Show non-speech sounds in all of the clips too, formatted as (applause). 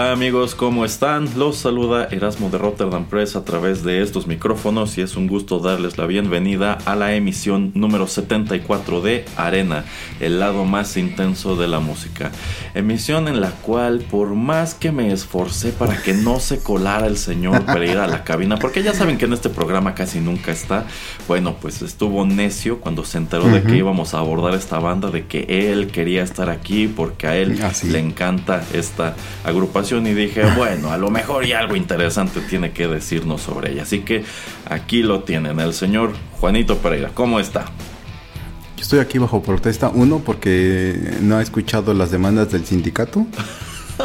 Hola amigos, ¿cómo están? Los saluda Erasmo de Rotterdam Press a través de estos micrófonos y es un gusto darles la bienvenida a la emisión número 74 de Arena, el lado más intenso de la música. Emisión en la cual por más que me esforcé para que no se colara el señor Pereira a la cabina, porque ya saben que en este programa casi nunca está, bueno, pues estuvo necio cuando se enteró de que íbamos a abordar esta banda, de que él quería estar aquí porque a él le encanta esta agrupación y dije, bueno, a lo mejor y algo interesante tiene que decirnos sobre ella. Así que aquí lo tienen, el señor Juanito Pereira. ¿Cómo está? Yo estoy aquí bajo protesta, uno, porque no ha escuchado las demandas del sindicato.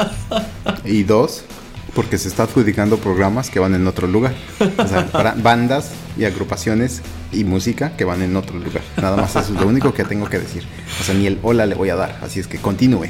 (laughs) y dos, porque se está adjudicando programas que van en otro lugar. O sea, bandas y agrupaciones y música que van en otro lugar. Nada más eso es lo único que tengo que decir. O sea, ni el hola le voy a dar. Así es que continúe.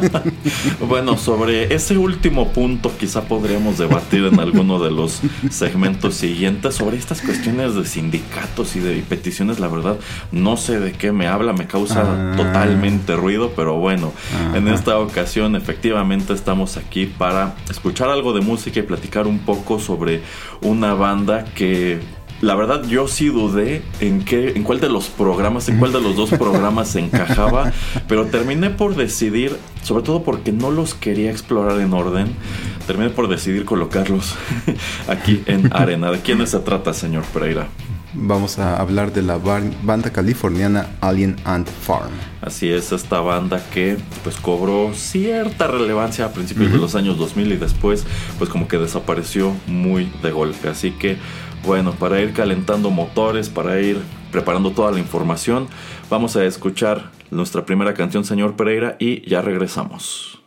(laughs) bueno, sobre ese último punto quizá podríamos debatir en alguno de los segmentos siguientes. Sobre estas cuestiones de sindicatos y de peticiones, la verdad, no sé de qué me habla. Me causa ah. totalmente ruido. Pero bueno, en esta ocasión efectivamente estamos aquí para escuchar algo de música y platicar un poco sobre una banda que la verdad yo sí dudé en qué, en cuál de los programas, en cuál de los dos (laughs) programas se encajaba, pero terminé por decidir, sobre todo porque no los quería explorar en orden, terminé por decidir colocarlos (laughs) aquí en arena. ¿De quiénes se trata, señor Pereira? Vamos a hablar de la banda californiana Alien Ant Farm. Así es, esta banda que pues cobró cierta relevancia a principios de los años 2000 y después pues como que desapareció muy de golpe. Así que bueno, para ir calentando motores, para ir preparando toda la información, vamos a escuchar nuestra primera canción, señor Pereira, y ya regresamos.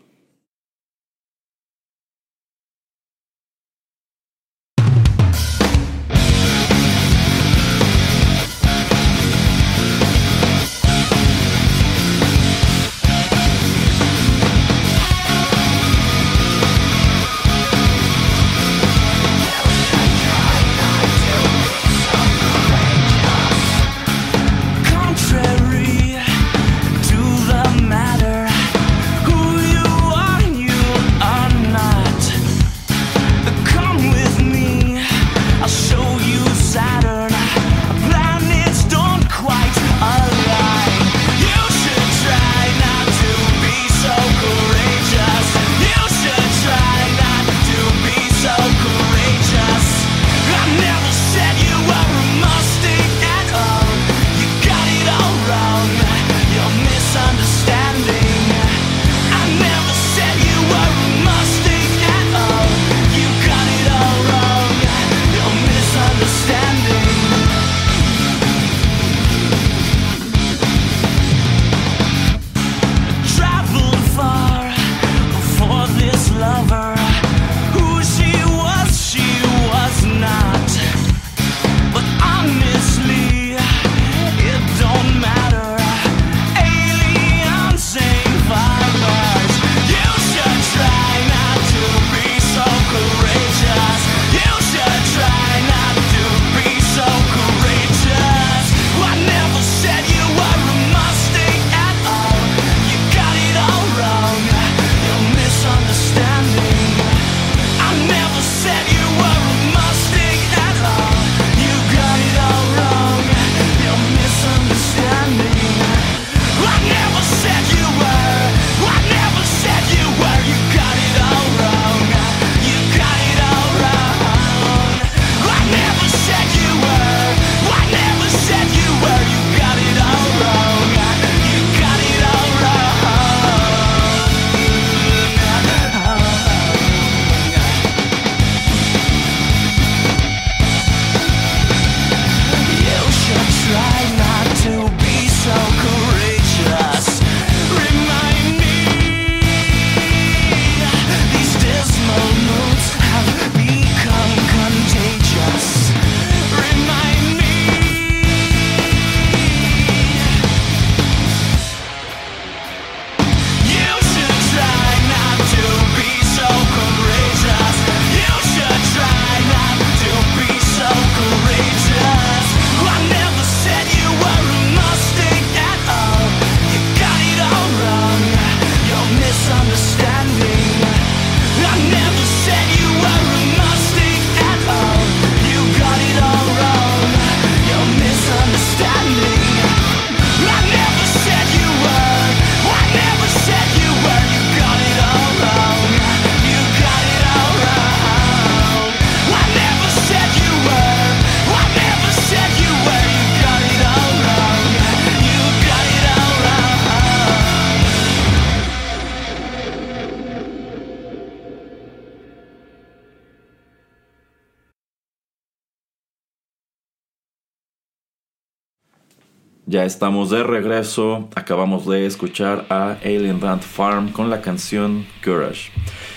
Ya estamos de regreso. Acabamos de escuchar a Alien Ant Farm con la canción Courage.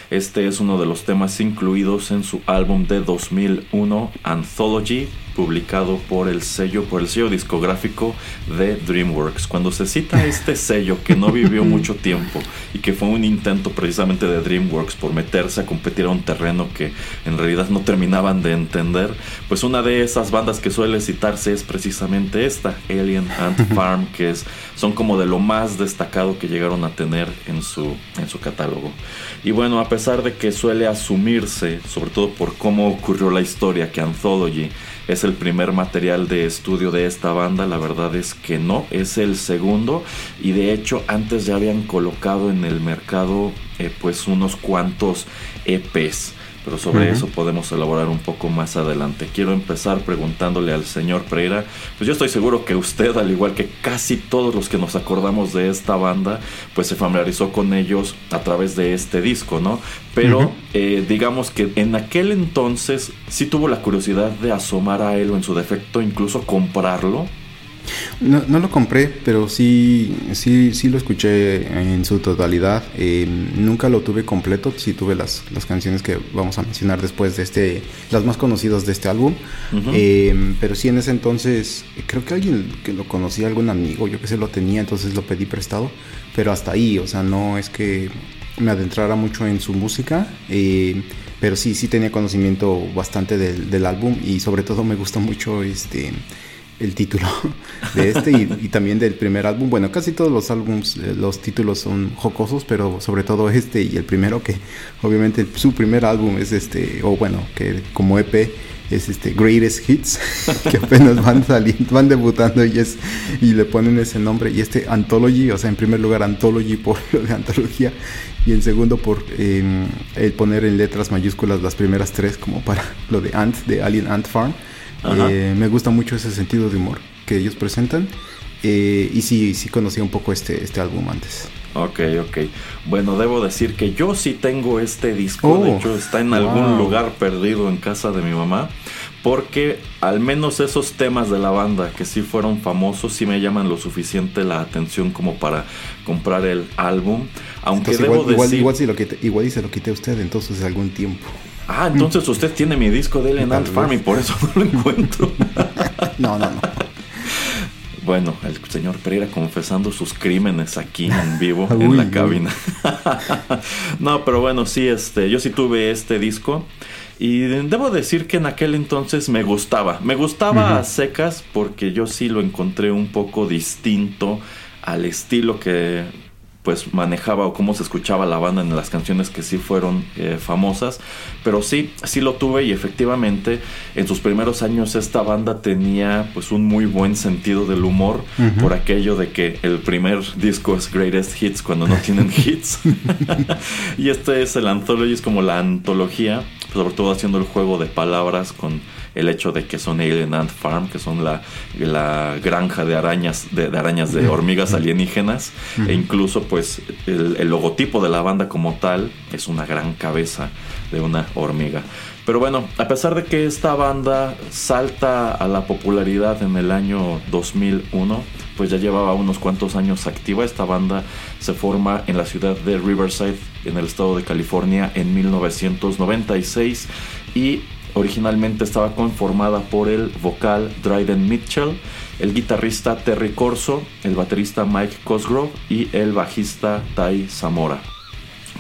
Este es uno de los temas incluidos en su álbum de 2001 Anthology publicado por el sello, por el sello discográfico de DreamWorks. Cuando se cita este (laughs) sello que no vivió mucho tiempo y que fue un intento precisamente de DreamWorks por meterse a competir a un terreno que en realidad no terminaban de entender, pues una de esas bandas que suele citarse es precisamente esta, Alien Ant (laughs) Farm, que es, son como de lo más destacado que llegaron a tener en su, en su catálogo. Y bueno, a pesar de que suele asumirse, sobre todo por cómo ocurrió la historia, que Anthology es el primer material de estudio de esta banda, la verdad es que no, es el segundo y de hecho antes ya habían colocado en el mercado eh, pues unos cuantos EPs pero sobre eso podemos elaborar un poco más adelante. Quiero empezar preguntándole al señor Pereira, pues yo estoy seguro que usted, al igual que casi todos los que nos acordamos de esta banda, pues se familiarizó con ellos a través de este disco, ¿no? Pero eh, digamos que en aquel entonces sí tuvo la curiosidad de asomar a él o en su defecto incluso comprarlo no, no, lo compré, pero sí, sí, sí lo escuché en su totalidad. Eh, nunca lo tuve completo, sí tuve las, las canciones que vamos a mencionar después de este, las más conocidas de este álbum. Eh, pero sí en ese entonces, creo que alguien que lo conocía, algún amigo, yo que sé, lo tenía, entonces lo pedí prestado. Pero hasta ahí, o sea, no es que me adentrara mucho en su música. Eh, pero sí, sí tenía conocimiento bastante del, del álbum y sobre todo me gusta mucho este el título (laughs) de este y, también del primer álbum. Bueno, casi todos los álbums, eh, los títulos son jocosos, pero sobre todo este y el primero, que obviamente su primer álbum es este, o bueno, que como EP es este Greatest Hits, (laughs) que apenas van saliendo, van debutando y es y le ponen ese nombre y este Anthology, o sea, en primer lugar Anthology por (laughs) lo de antología y en segundo por em, el poner en letras mayúsculas las primeras tres como para lo de Ant, de Alien Ant Farm. Eh, me gusta mucho ese sentido de humor que ellos presentan. Eh, y sí, sí conocía un poco este, este álbum antes. Ok, ok. Bueno, debo decir que yo sí tengo este disco. de oh, hecho, está en algún lugar perdido en casa de mi mamá. Porque al menos esos temas de la banda que sí fueron famosos, sí me llaman lo suficiente la atención como para comprar el álbum. Aunque debo igual, decir. Igual, si lo igual y se lo quité a usted entonces algún tiempo. Ah, entonces usted tiene mi disco de Ellen Ant Farm y por eso no lo encuentro. (laughs) no, no, no. Bueno, el señor Pereira confesando sus crímenes aquí en vivo en la cabina. (laughs) no, pero bueno, sí, este, yo sí tuve este disco. Y debo decir que en aquel entonces me gustaba. Me gustaba a secas porque yo sí lo encontré un poco distinto al estilo que pues manejaba o cómo se escuchaba la banda en las canciones que sí fueron eh, famosas, pero sí, sí lo tuve y efectivamente en sus primeros años esta banda tenía pues un muy buen sentido del humor por aquello de que el primer disco es Greatest Hits cuando no tienen (laughs) hits. (laughs) Y este es el Anthology, es como la antología, sobre todo haciendo el juego de palabras con el hecho de que son Alien Ant Farm, que son la, la granja de arañas, de, arañas de hormigas alienígenas, e incluso pues el, logotipo de la banda como tal es una gran cabeza de una hormiga. Pero bueno, a pesar de que esta banda salta a la popularidad en el año 2001, pues ya llevaba unos cuantos años activa. Esta banda se forma en la ciudad de Riverside, en el estado de California, en 1996 y Originalmente estaba conformada por el vocal Dryden Mitchell, el guitarrista Terry Corso, el baterista Mike Cosgrove y el bajista Ty Zamora.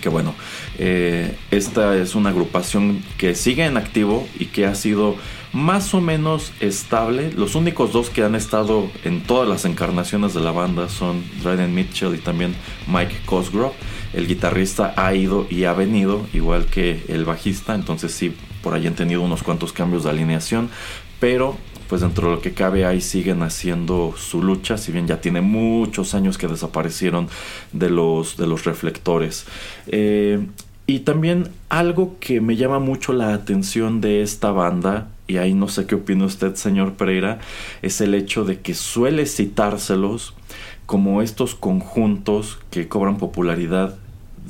Que bueno, eh, esta es una agrupación que sigue en activo y que ha sido más o menos estable. Los únicos dos que han estado en todas las encarnaciones de la banda son Dryden Mitchell y también Mike Cosgrove. El guitarrista ha ido y ha venido, igual que el bajista, entonces sí por ahí han tenido unos cuantos cambios de alineación, pero pues dentro de lo que cabe ahí siguen haciendo su lucha, si bien ya tiene muchos años que desaparecieron de los, de los reflectores. Eh, y también algo que me llama mucho la atención de esta banda, y ahí no sé qué opina usted, señor Pereira, es el hecho de que suele citárselos como estos conjuntos que cobran popularidad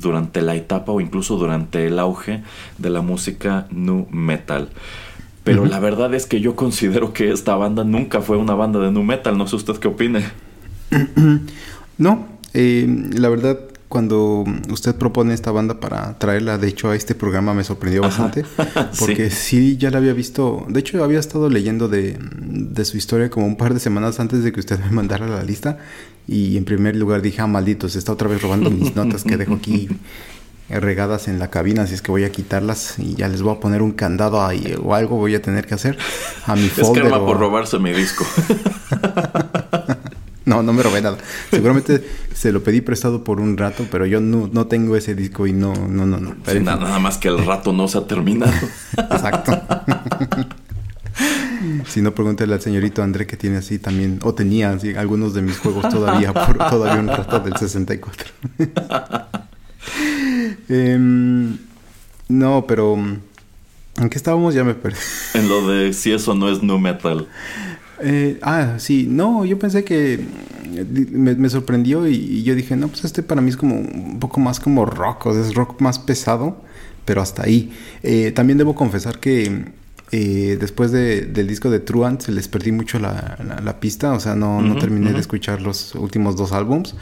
durante la etapa o incluso durante el auge de la música nu metal. Pero la verdad es que yo considero que esta banda nunca fue una banda de nu metal. No sé usted qué opine. (clears throat) no, eh, la verdad, cuando usted propone esta banda para traerla, de hecho, a este programa me sorprendió bastante. (laughs) Porque sí. ya la había visto. De hecho, había estado leyendo de, de, su historia como un par de semanas antes de que usted me mandara la lista. Y en primer lugar dije, ah, maldito, se está otra vez robando mis (laughs) notas que dejo aquí regadas en la cabina, así es que voy a quitarlas y ya les voy a poner un candado ahí o algo voy a tener que hacer a mi (laughs) folder. Es por robarse mi disco. (laughs) no, no me robé nada. Seguramente se lo pedí prestado por un rato, pero yo no, no tengo ese disco y no, no, no, no. nada, más que el rato no se ha terminado. Exacto. Si no, pregúntale al señorito André que tiene así también, o tenía así, algunos de mis juegos todavía, (laughs) por, todavía un rato del 64. (laughs) Em, no, pero. ¿En qué estábamos? Ya me perdí. (laughs) En lo de si eso no es nu metal. Eh, ah, sí, no, yo pensé que me, sorprendió y, yo dije, no, pues este para mí es como un poco más como rock, o sea, es rock más pesado, pero hasta ahí. Eh, también debo confesar que eh, después del disco de Truant les perdí mucho la, pista, o sea, no, no terminé de escuchar los últimos dos álbums,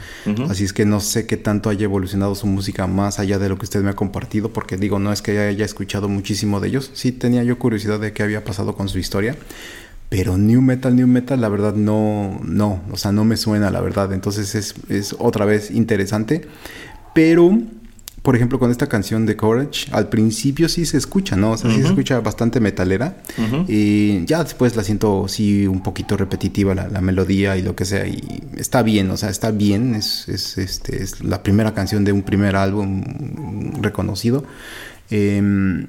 así es que no sé qué tanto haya evolucionado su música más allá de lo que usted me ha compartido, porque digo, no es que haya escuchado muchísimo de ellos, sí tenía yo curiosidad de qué había pasado con su historia, pero New Metal, New Metal, la verdad no, no, o sea, no me suena, la verdad, entonces es, es otra vez interesante, pero por ejemplo, con esta canción de Courage, al principio sí se escucha, ¿no? O sea, sí se escucha bastante metalera. Y ya después la siento, sí, un poquito repetitiva la, melodía y lo que sea. Y está bien, o sea, está bien. Es, es, este, es la primera canción de un primer álbum reconocido. Em,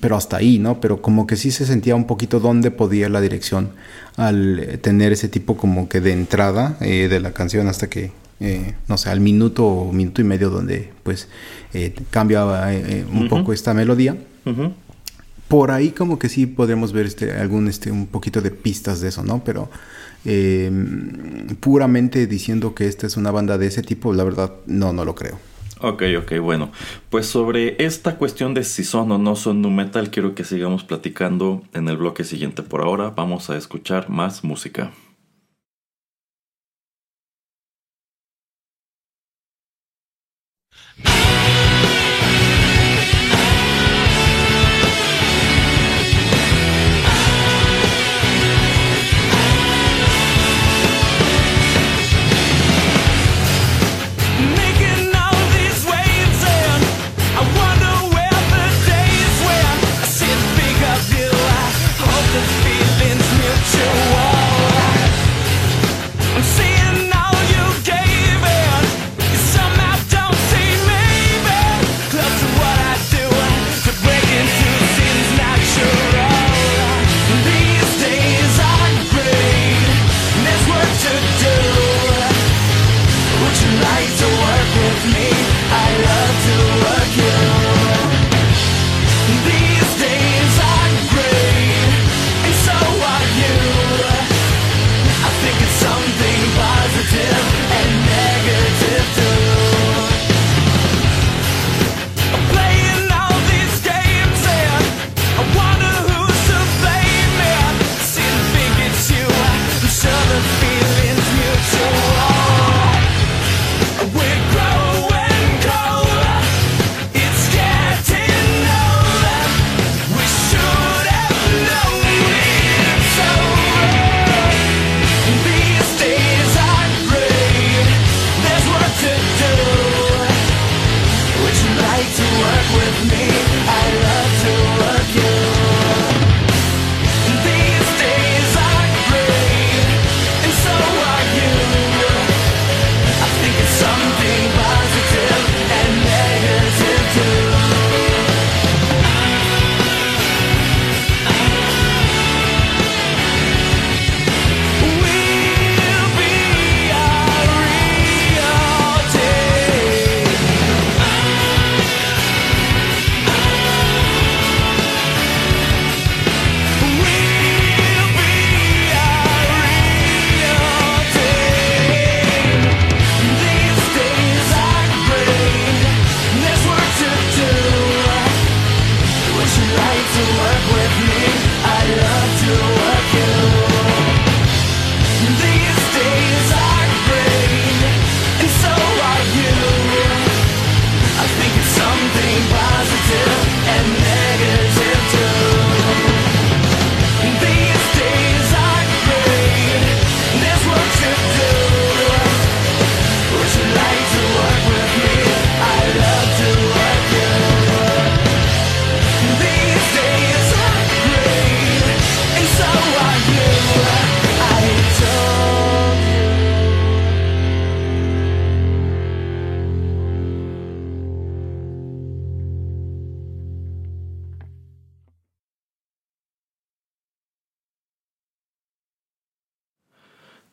pero hasta ahí, ¿no? Pero como que sí se sentía un poquito dónde podía la dirección al tener ese tipo como que de entrada eh, de la canción hasta que eh, no sé, al minuto o minuto y medio donde pues eh, cambia eh, un poco esta melodía. Por ahí como que sí podríamos ver este, algún, este, un poquito de pistas de eso, ¿no? Pero em, puramente diciendo que esta es una banda de ese tipo, la verdad, no, no lo creo. Ok, ok, bueno. Pues sobre esta cuestión de si son o no son nu metal, quiero que sigamos platicando en el bloque siguiente. Por ahora vamos a escuchar más música.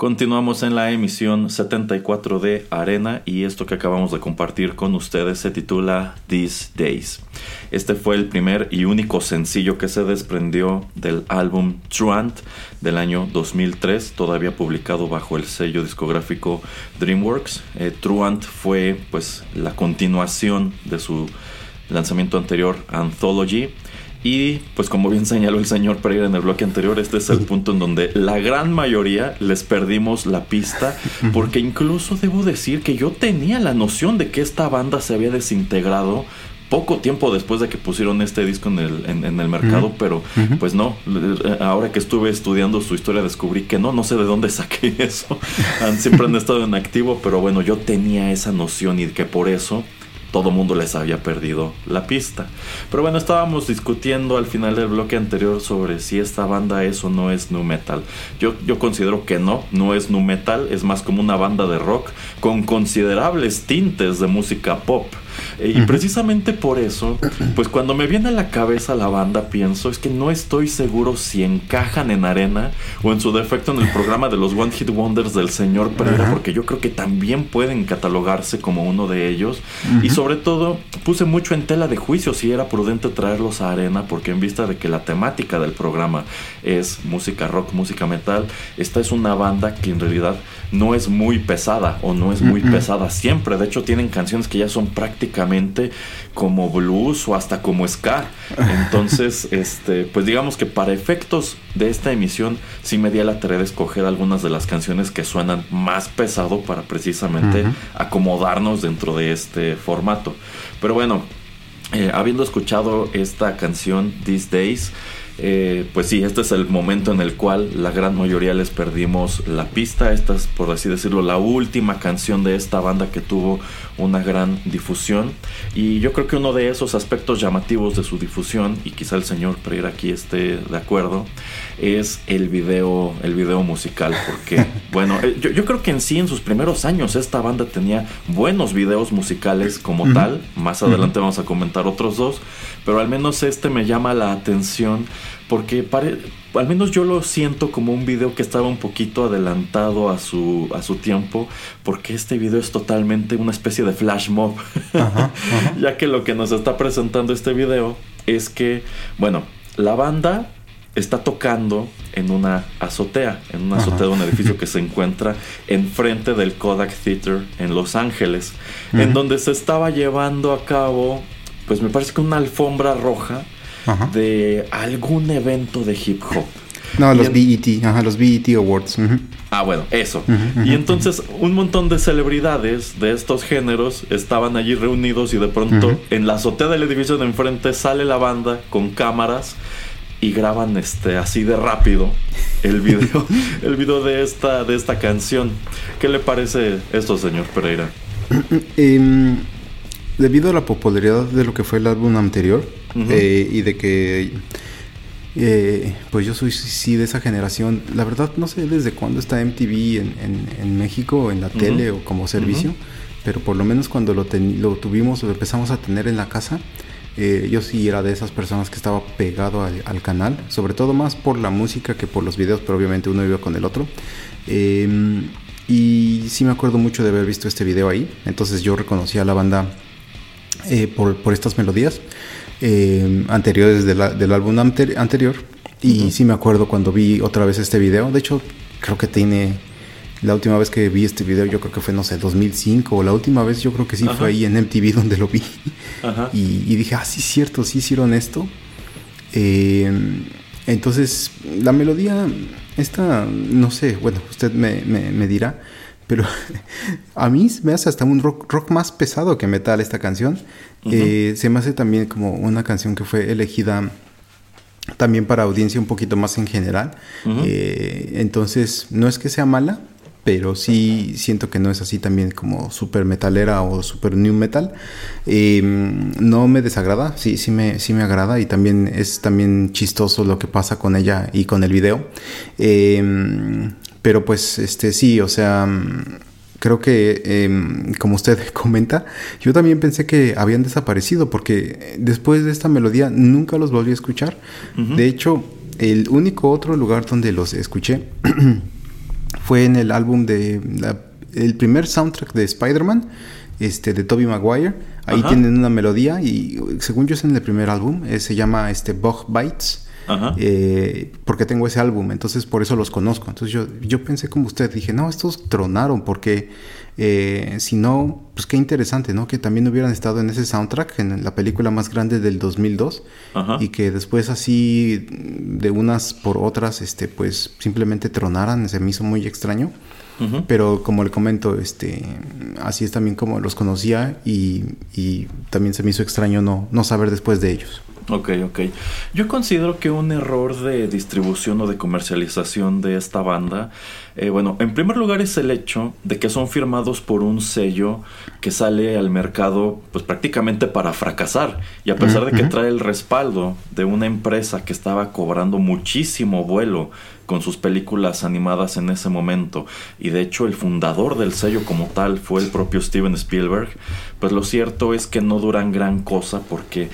Continuamos en la emisión 74 de Arena y esto que acabamos de compartir con ustedes se titula These Days. Este fue el primer y único sencillo que se desprendió del álbum Truant del año 2003, todavía publicado bajo el sello discográfico DreamWorks. Eh, Truant fue pues la continuación de su lanzamiento anterior Anthology y pues como bien señaló el señor Pereira en el bloque anterior, este es el punto en donde la gran mayoría les perdimos la pista, (laughs) porque incluso debo decir que yo tenía la noción de que esta banda se había desintegrado poco tiempo después de que pusieron este disco en el, en, el mercado, pero pues no, ahora que estuve estudiando su historia descubrí que no, no sé de dónde (laughs) saqué eso, siempre han estado en activo, pero bueno, yo tenía esa noción y que por eso todo mundo les había perdido la pista. Pero bueno, estábamos discutiendo al final del bloque anterior sobre si esta banda es o no es nu metal. Yo, yo considero que no, no es nu metal, es más como una banda de rock con considerables tintes de música pop. Eh, y precisamente por eso, (clears throat) pues cuando me viene a la cabeza la banda, pienso, es que no estoy seguro si encajan en arena o en su defecto en el programa de los One Hit Wonders del señor Pereira, porque yo creo que también pueden catalogarse como uno de ellos. Y sobre todo, puse mucho en tela de juicio si era prudente traerlos a arena, porque en vista de que la temática del programa es música rock, música metal, esta es una banda que en realidad no es muy pesada o no es muy pesada siempre. De hecho, tienen canciones que ya son prácticamente como blues o hasta como ska. Entonces, (laughs) este, pues digamos que para efectos de esta emisión, sí me di a la tarea de escoger algunas de las canciones que suenan más pesado para precisamente acomodarnos dentro de este formato. Pero bueno, eh, habiendo escuchado esta canción These Days, eh, pues sí, este es el momento en el cual la gran mayoría les perdimos la pista. Esta es, por así decirlo, la última canción de esta banda que tuvo una gran difusión. Y yo creo que uno de esos aspectos llamativos de su difusión, y quizá el señor Pereira aquí esté de acuerdo, es el video, el video musical. Porque, (laughs) bueno, eh, yo, creo que en sí, en sus primeros años, esta banda tenía buenos videos musicales como tal. Más adelante vamos a comentar otros dos. Pero al menos este me llama la atención porque al menos yo lo siento como un video que estaba un poquito adelantado a su, a su tiempo, porque este video es totalmente una especie de flash mob, (laughs) ya que lo que nos está presentando este video es que, bueno, la banda está tocando en una azotea, en una azotea de un edificio que (laughs) se encuentra enfrente del Kodak Theater en Los Ángeles, en donde se estaba llevando a cabo, pues me parece que una alfombra roja, de algún evento de hip hop. No, los BET, ajá, los BET Awards. Ah, bueno, eso. y entonces un montón de celebridades de estos géneros estaban allí reunidos y de pronto en la azotea del edificio de enfrente sale la banda con cámaras y graban este así de rápido el video, (laughs) el video de esta de esta canción. ¿Qué le parece esto, señor Pereira? Em, debido a la popularidad de lo que fue el álbum anterior, eh, y de que eh, pues yo soy sí de esa generación. La verdad no sé desde cuándo está MTV en, en, México, en la tele o como servicio, pero por lo menos cuando lo, lo tuvimos, lo empezamos a tener en la casa, eh, yo sí era de esas personas que estaba pegado al, canal, sobre todo más por la música que por los videos, pero obviamente uno iba con el otro. Em, y sí me acuerdo mucho de haber visto este video ahí, entonces yo reconocí a la banda por, por estas melodías. Eh, anteriores del álbum anterior. Y sí me acuerdo cuando vi otra vez este video. De hecho, creo que tiene... La última vez que vi este video yo creo que fue, no sé, 2005 o la última vez yo creo que sí fue ahí en MTV (laughs) donde lo vi. Y, dije, ah, sí, cierto, sí hicieron esto. Eh, entonces, la melodía, esta, no sé, bueno, usted me, me dirá, pero (laughs) a mí me hace hasta un rock, rock más pesado que metal esta canción. Eh, se me hace también como una canción que fue elegida también para audiencia un poquito más en general. Eh, entonces, no es que sea mala, pero sí siento que no es así también como super metalera o super new metal. Em, no me desagrada, sí, sí me, sí me agrada y también es también chistoso lo que pasa con ella y con el video. Eh, pero pues este sí, o sea, mm, creo que em, como usted (laughs) comenta, yo también pensé que habían desaparecido porque después de esta melodía nunca los volví a escuchar. De hecho, el único otro lugar donde los escuché (clears throat) fue en el álbum de el primer soundtrack de Spider-Man, este de Tobey Maguire. Ahí tienen una melodía y según yo es en el primer álbum, eh, se llama este Bug Bites. Eh, porque tengo ese álbum, entonces por eso los conozco. Entonces yo, yo pensé como usted, dije, no, estos tronaron, porque eh, si no, pues qué interesante, ¿no? Que también hubieran estado en ese soundtrack, en la película más grande del 2002, y que después así, de unas por otras, este, pues simplemente tronaran, se me hizo muy extraño. Pero como le comento, este, así es también como los conocía y, y también se me hizo extraño no, no saber después de ellos. Ok, ok. Yo considero que un error de distribución o de comercialización de esta banda, eh, bueno, en primer lugar es el hecho de que son firmados por un sello que sale al mercado pues prácticamente para fracasar. Y a pesar de que trae el respaldo de una empresa que estaba cobrando muchísimo vuelo con sus películas animadas en ese momento y de hecho el fundador del sello como tal fue el propio Steven Spielberg, pues lo cierto es que no duran gran cosa porque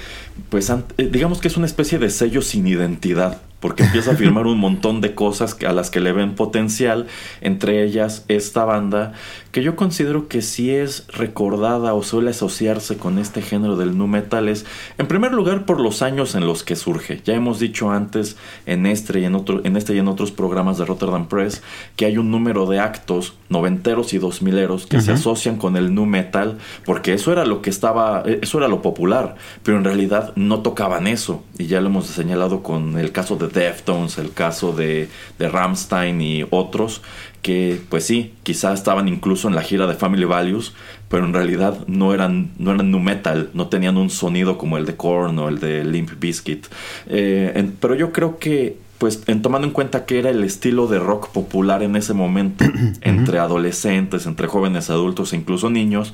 pues eh, digamos que es una especie de sello sin identidad porque empieza a firmar un montón de cosas a las que le ven potencial, entre ellas esta banda, que yo considero que sí es recordada o suele asociarse con este género del nu metal es, en primer lugar, por los años en los que surge. Ya hemos dicho antes en este y en, otro, en, este y en otros programas de Rotterdam Press que hay un número de actos noventeros y dos mileros que se asocian con el nu metal, porque eso era lo que estaba, eso era lo popular, pero en realidad no tocaban eso, y ya lo hemos señalado con el caso de Deftones, el caso de, de Ramstein y otros, que pues sí, quizá estaban incluso en la gira de Family Values, pero en realidad no eran, no eran nu metal, no tenían un sonido como el de Korn o el de Limp Bizkit. Eh, pero yo creo que pues en tomando en cuenta que era el estilo de rock popular en ese momento, (clears throat) entre adolescentes, entre jóvenes adultos e incluso niños,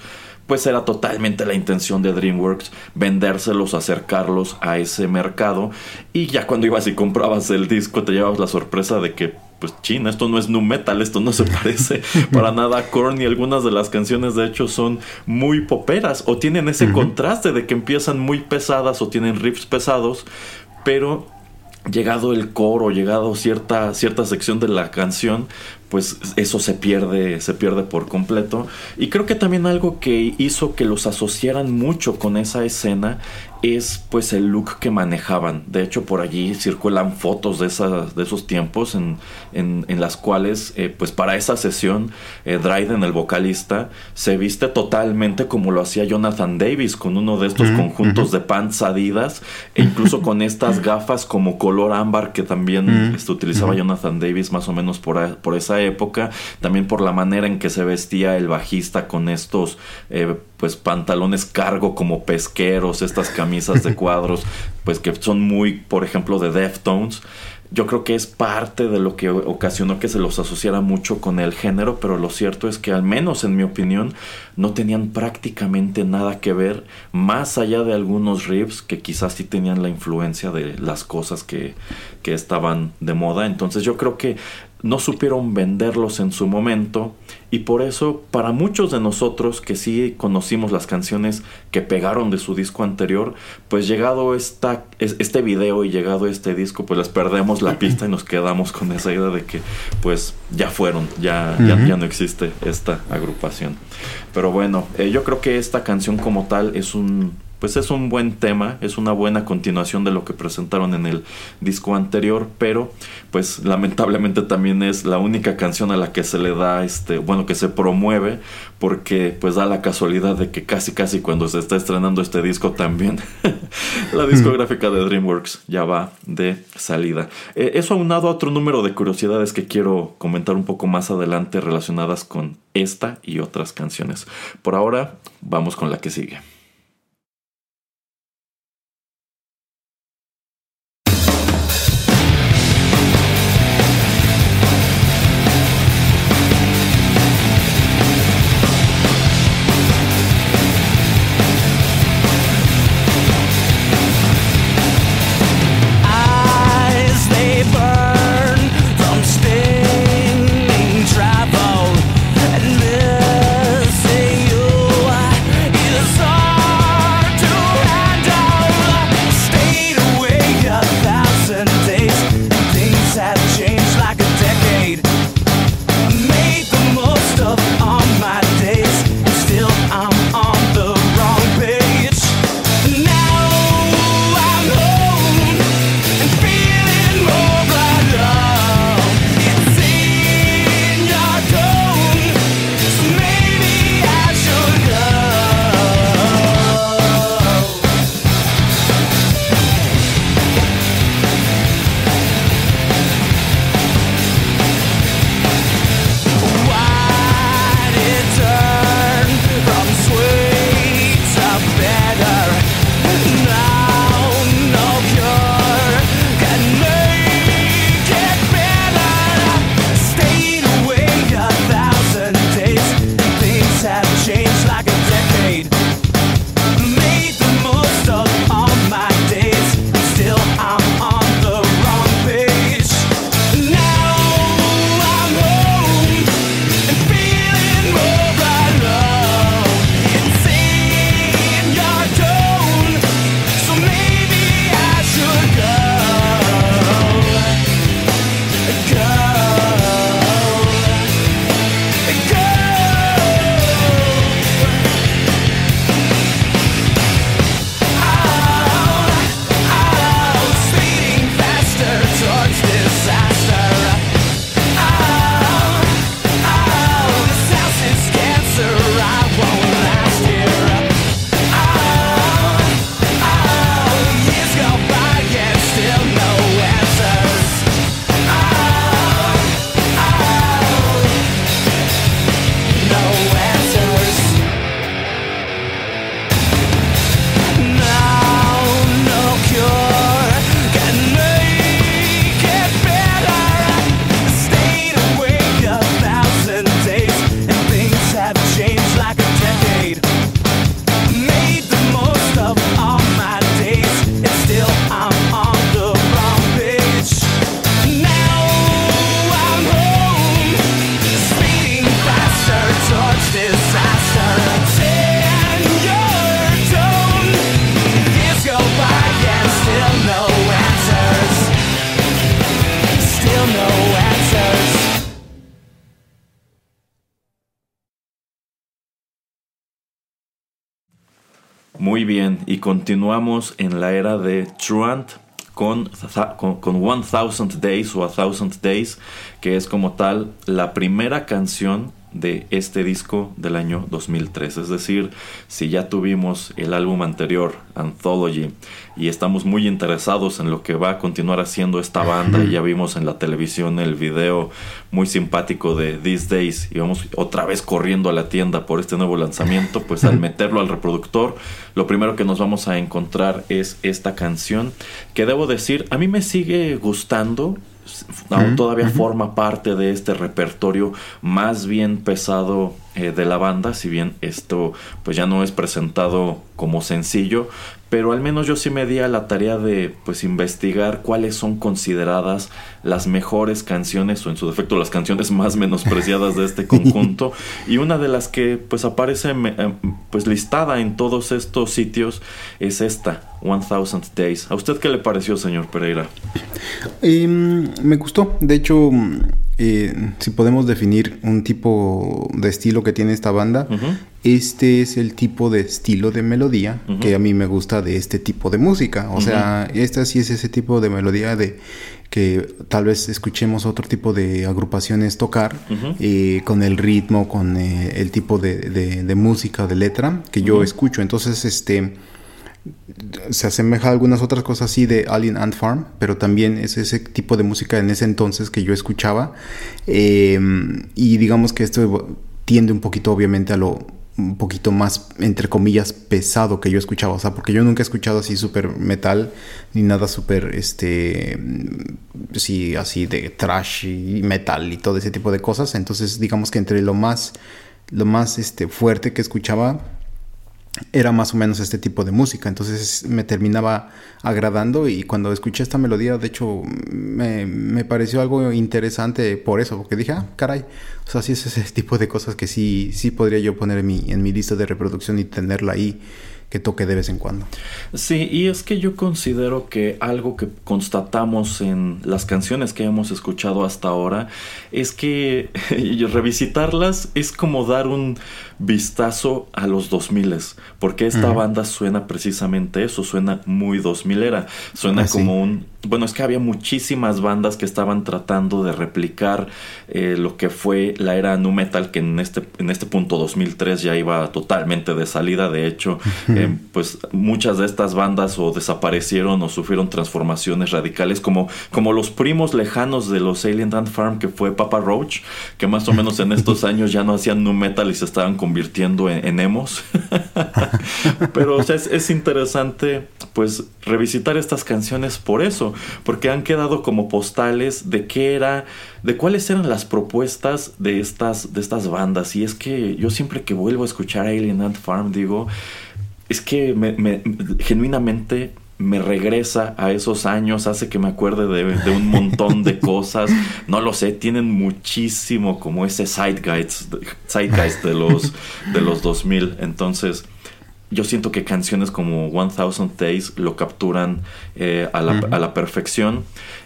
pues era totalmente la intención de DreamWorks vendérselos, acercarlos a ese mercado. Y ya cuando ibas y comprabas el disco te llevabas la sorpresa de que pues china, esto no es nu metal, esto no se parece (laughs) para nada a Korn y algunas de las canciones de hecho son muy poperas o tienen ese contraste de que empiezan muy pesadas o tienen riffs pesados, pero llegado el coro, llegado cierta, cierta sección de la canción, pues eso se pierde, se pierde por completo. Y creo que también algo que hizo que los asociaran mucho con esa escena es pues el look que manejaban. De hecho, por allí circulan fotos de, esas, de esos tiempos en, en, las cuales, eh, pues para esa sesión, eh, Dryden, el vocalista, se viste totalmente como lo hacía Jonathan Davis, con uno de estos conjuntos de pants adidas, e incluso con estas (laughs) gafas como color ámbar que también este, utilizaba Jonathan Davis más o menos por, por, esa época, también por la manera en que se vestía el bajista con estos... Eh, pues pantalones cargo como pesqueros, estas camisas de (laughs) cuadros, pues que son muy, por ejemplo, de Deftones. Yo creo que es parte de lo que ocasionó que se los asociara mucho con el género, pero lo cierto es que al menos en mi opinión no tenían prácticamente nada que ver, más allá de algunos riffs que quizás sí tenían la influencia de las cosas que, que estaban de moda. Entonces yo creo que no supieron venderlos en su momento y por eso para muchos de nosotros que sí conocimos las canciones que pegaron de su disco anterior, pues llegado esta, este video y llegado este disco, pues les perdemos la (laughs) pista y nos quedamos con esa idea de que pues ya fueron, ya, ya, no existe esta agrupación. Pero bueno, eh, yo creo que esta canción como tal es un pues es un buen tema, es una buena continuación de lo que presentaron en el disco anterior, pero pues lamentablemente también es la única canción a la que se le da este, bueno, que se promueve, porque pues da la casualidad de que casi casi cuando se está estrenando este disco también (laughs) la discográfica de DreamWorks ya va de salida. Eh, eso aunado a otro número de curiosidades que quiero comentar un poco más adelante relacionadas con esta y otras canciones. Por ahora, vamos con la que sigue. Muy bien, y continuamos en la era de Truant con, con, con 1000 Days o A Thousand Days, que es como tal la primera canción de este disco del año 2003. Es decir, si ya tuvimos el álbum anterior, Anthology, y estamos muy interesados en lo que va a continuar haciendo esta (laughs) banda, y ya vimos en la televisión el video muy simpático de These Days, y vamos otra vez corriendo a la tienda por este nuevo lanzamiento, (laughs) pues al meterlo al reproductor, lo primero que nos vamos a encontrar es esta canción, que debo decir, a mí me sigue gustando, aún todavía forma parte de este repertorio más bien pesado eh, de la banda, si bien esto pues ya no es presentado como sencillo, pero al menos yo sí me di a la tarea de pues investigar cuáles son consideradas las mejores canciones o en su defecto las canciones más menospreciadas de este (laughs) conjunto y una de las que pues aparece eh, pues listada en todos estos sitios es esta One Thousand Days. ¿A usted qué le pareció, señor Pereira? Em, me gustó, de hecho eh, si podemos definir un tipo de estilo que tiene esta banda, este es el tipo de estilo de melodía que a mí me gusta de este tipo de música. O sea, esta sí es ese tipo de melodía de que tal vez escuchemos otro tipo de agrupaciones tocar eh, con el ritmo, con eh, el tipo de, de, música, de letra que yo escucho. Entonces, este se asemeja a algunas otras cosas así de Alien Ant Farm, pero también es ese tipo de música en ese entonces que yo escuchaba. Em, y digamos que esto tiende un poquito, obviamente, a lo un poquito más, entre comillas, pesado que yo escuchaba. O sea, porque yo nunca he escuchado así súper metal, ni nada súper, este, sí, así de trash y metal y todo ese tipo de cosas. Entonces, digamos que entre lo más, lo más, este, fuerte que escuchaba era más o menos este tipo de música, entonces me terminaba agradando y cuando escuché esta melodía, de hecho, me, me pareció algo interesante por eso, porque dije, ah, caray, o sea, sí es ese (laughs) tipo de cosas que sí, sí podría yo poner en mi, en mi lista de reproducción y tenerla ahí que toque de vez en cuando. Sí, y es que yo considero que algo que constatamos en las canciones que hemos escuchado hasta ahora es que (laughs) revisitarlas es como dar un vistazo a los 2000 porque esta banda suena precisamente eso, suena muy 2000 era, suena ah, como un bueno, es que había muchísimas bandas que estaban tratando de replicar eh, lo que fue la era nu metal que en este en este punto 2003 ya iba totalmente de salida, de hecho, eh, pues muchas de estas bandas o desaparecieron o sufrieron transformaciones radicales como como los primos lejanos de los Alien Dance Farm que fue Papa Roach, que más o menos en estos (laughs) años ya no hacían nu metal y se estaban convirtiendo en, emos. (laughs) Pero o sea, es, interesante pues revisitar estas canciones por eso, porque han quedado como postales de qué era, de cuáles eran las propuestas de estas, de estas bandas. Y es que yo siempre que vuelvo a escuchar Alien Ant Farm digo, es que me, genuinamente me regresa a esos años, hace que me acuerde de, un montón de (laughs) cosas. No lo sé, tienen muchísimo como ese zeitgeist, zeitgeist de los, de los 2000. Entonces, yo siento que canciones como One Thousand Days lo capturan eh, a, la, perfección.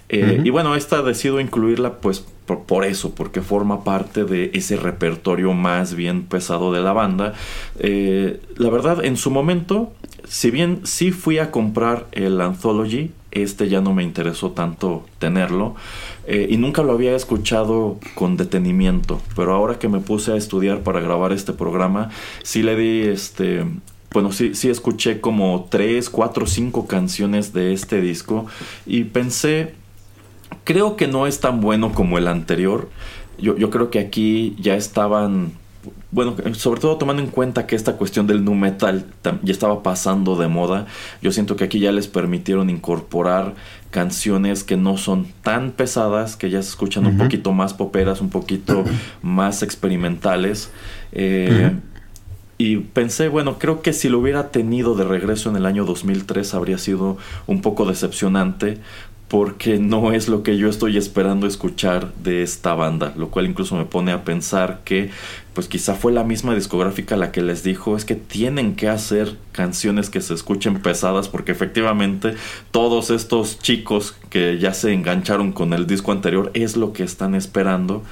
Eh, y bueno, esta decido incluirla pues por, eso, porque forma parte de ese repertorio más bien pesado de la banda. Eh, la verdad, en su momento si bien sí fui a comprar el Anthology, este ya no me interesó tanto tenerlo eh, y nunca lo había escuchado con detenimiento, pero ahora que me puse a estudiar para grabar este programa, sí le di este bueno, sí, sí escuché como tres, cuatro, cinco canciones de este disco y pensé, creo que no es tan bueno como el anterior. Yo, yo creo que aquí ya estaban bueno, sobre todo tomando en cuenta que esta cuestión del nu metal ya estaba pasando de moda, yo siento que aquí ya les permitieron incorporar canciones que no son tan pesadas, que ya se escuchan un poquito más poperas, un poquito (clears throat) más experimentales. Eh, y pensé, bueno, creo que si lo hubiera tenido de regreso en el año 2003 habría sido un poco decepcionante porque no es lo que yo estoy esperando escuchar de esta banda, lo cual incluso me pone a pensar que pues quizá fue la misma discográfica la que les dijo es que tienen que hacer canciones que se escuchen pesadas porque efectivamente todos estos chicos que ya se engancharon con el disco anterior es lo que están esperando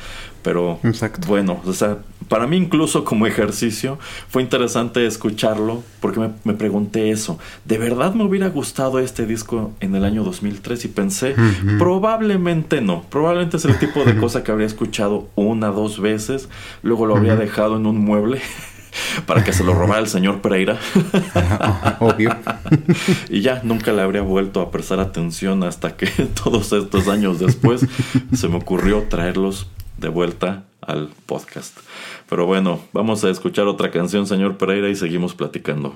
Pero bueno, o sea, para mí incluso como ejercicio fue interesante escucharlo porque me, pregunté eso. ¿De verdad me hubiera gustado este disco en el año 2003? Y pensé, probablemente no. Probablemente es el tipo de (laughs) cosa que habría escuchado una, dos veces. Luego lo habría dejado en un mueble. (laughs) para que se lo robara el señor Pereira. Obvio. (laughs) y ya nunca le habría vuelto a prestar atención hasta que todos estos años después se me ocurrió traerlos de vuelta al podcast. Pero bueno, vamos a escuchar otra canción, señor Pereira, y seguimos platicando.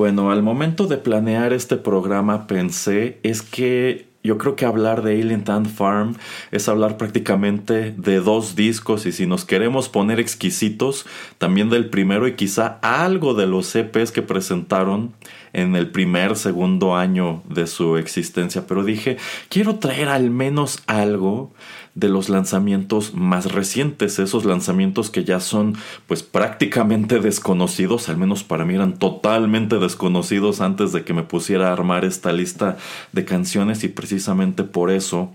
Bueno, al momento de planear este programa pensé es que yo creo que hablar de Alien Town Farm es hablar prácticamente de dos discos y si nos queremos poner exquisitos, también del primero y quizá algo de los EPs que presentaron en el primer, segundo año de su existencia. Pero dije, quiero traer al menos algo de los lanzamientos más recientes, esos lanzamientos que ya son pues prácticamente desconocidos, al menos para mí eran totalmente desconocidos antes de que me pusiera a armar esta lista de canciones y precisamente por eso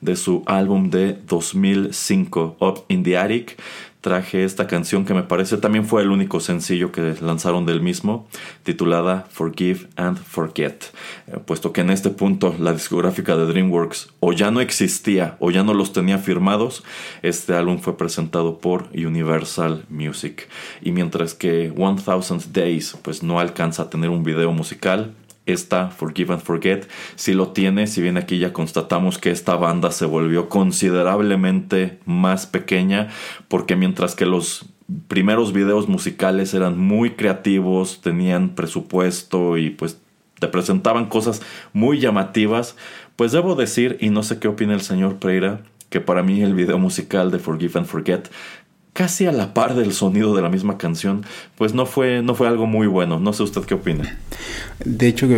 de su álbum de 2005 Up in the Attic traje esta canción que me parece también fue el único sencillo que lanzaron del mismo, titulada Forgive and Forget, eh, puesto que en este punto la discográfica de DreamWorks o ya no existía o ya no los tenía firmados, este álbum fue presentado por Universal Music. Y mientras que 1000 Days pues no alcanza a tener un video musical, esta Forgive and Forget si lo tiene, si bien aquí ya constatamos que esta banda se volvió considerablemente más pequeña, porque mientras que los primeros videos musicales eran muy creativos, tenían presupuesto y pues te presentaban cosas muy llamativas, pues debo decir, y no sé qué opina el señor Pereira, que para mí el video musical de Forgive and Forget casi a la par del sonido de la misma canción, pues no fue, no fue algo muy bueno. No sé usted qué opina. De hecho,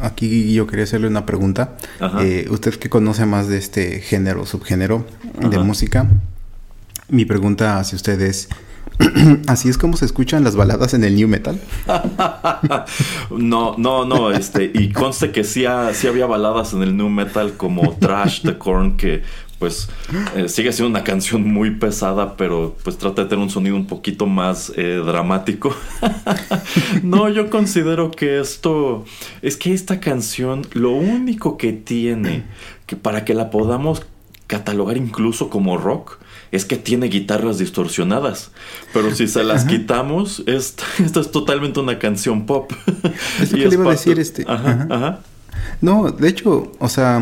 aquí yo quería hacerle una pregunta. Eh, usted que conoce más de este género, subgénero de música, mi pregunta hacia usted es... (clears throat) ¿Así es como se escuchan las baladas en el new metal? (laughs) no, no, no, este, y conste que sí, sí había baladas en el new metal como Trash the Corn que pues eh, sigue siendo una canción muy pesada, pero pues trata de tener un sonido un poquito más eh, dramático. (laughs) no, yo considero que esto, es que esta canción, lo único que tiene, que para que la podamos catalogar incluso como rock, es que tiene guitarras distorsionadas. Pero si se las quitamos, (laughs) esta, es totalmente una canción pop. (laughs) Que le iba a decir este. Ajá, ajá. No, de hecho, o sea,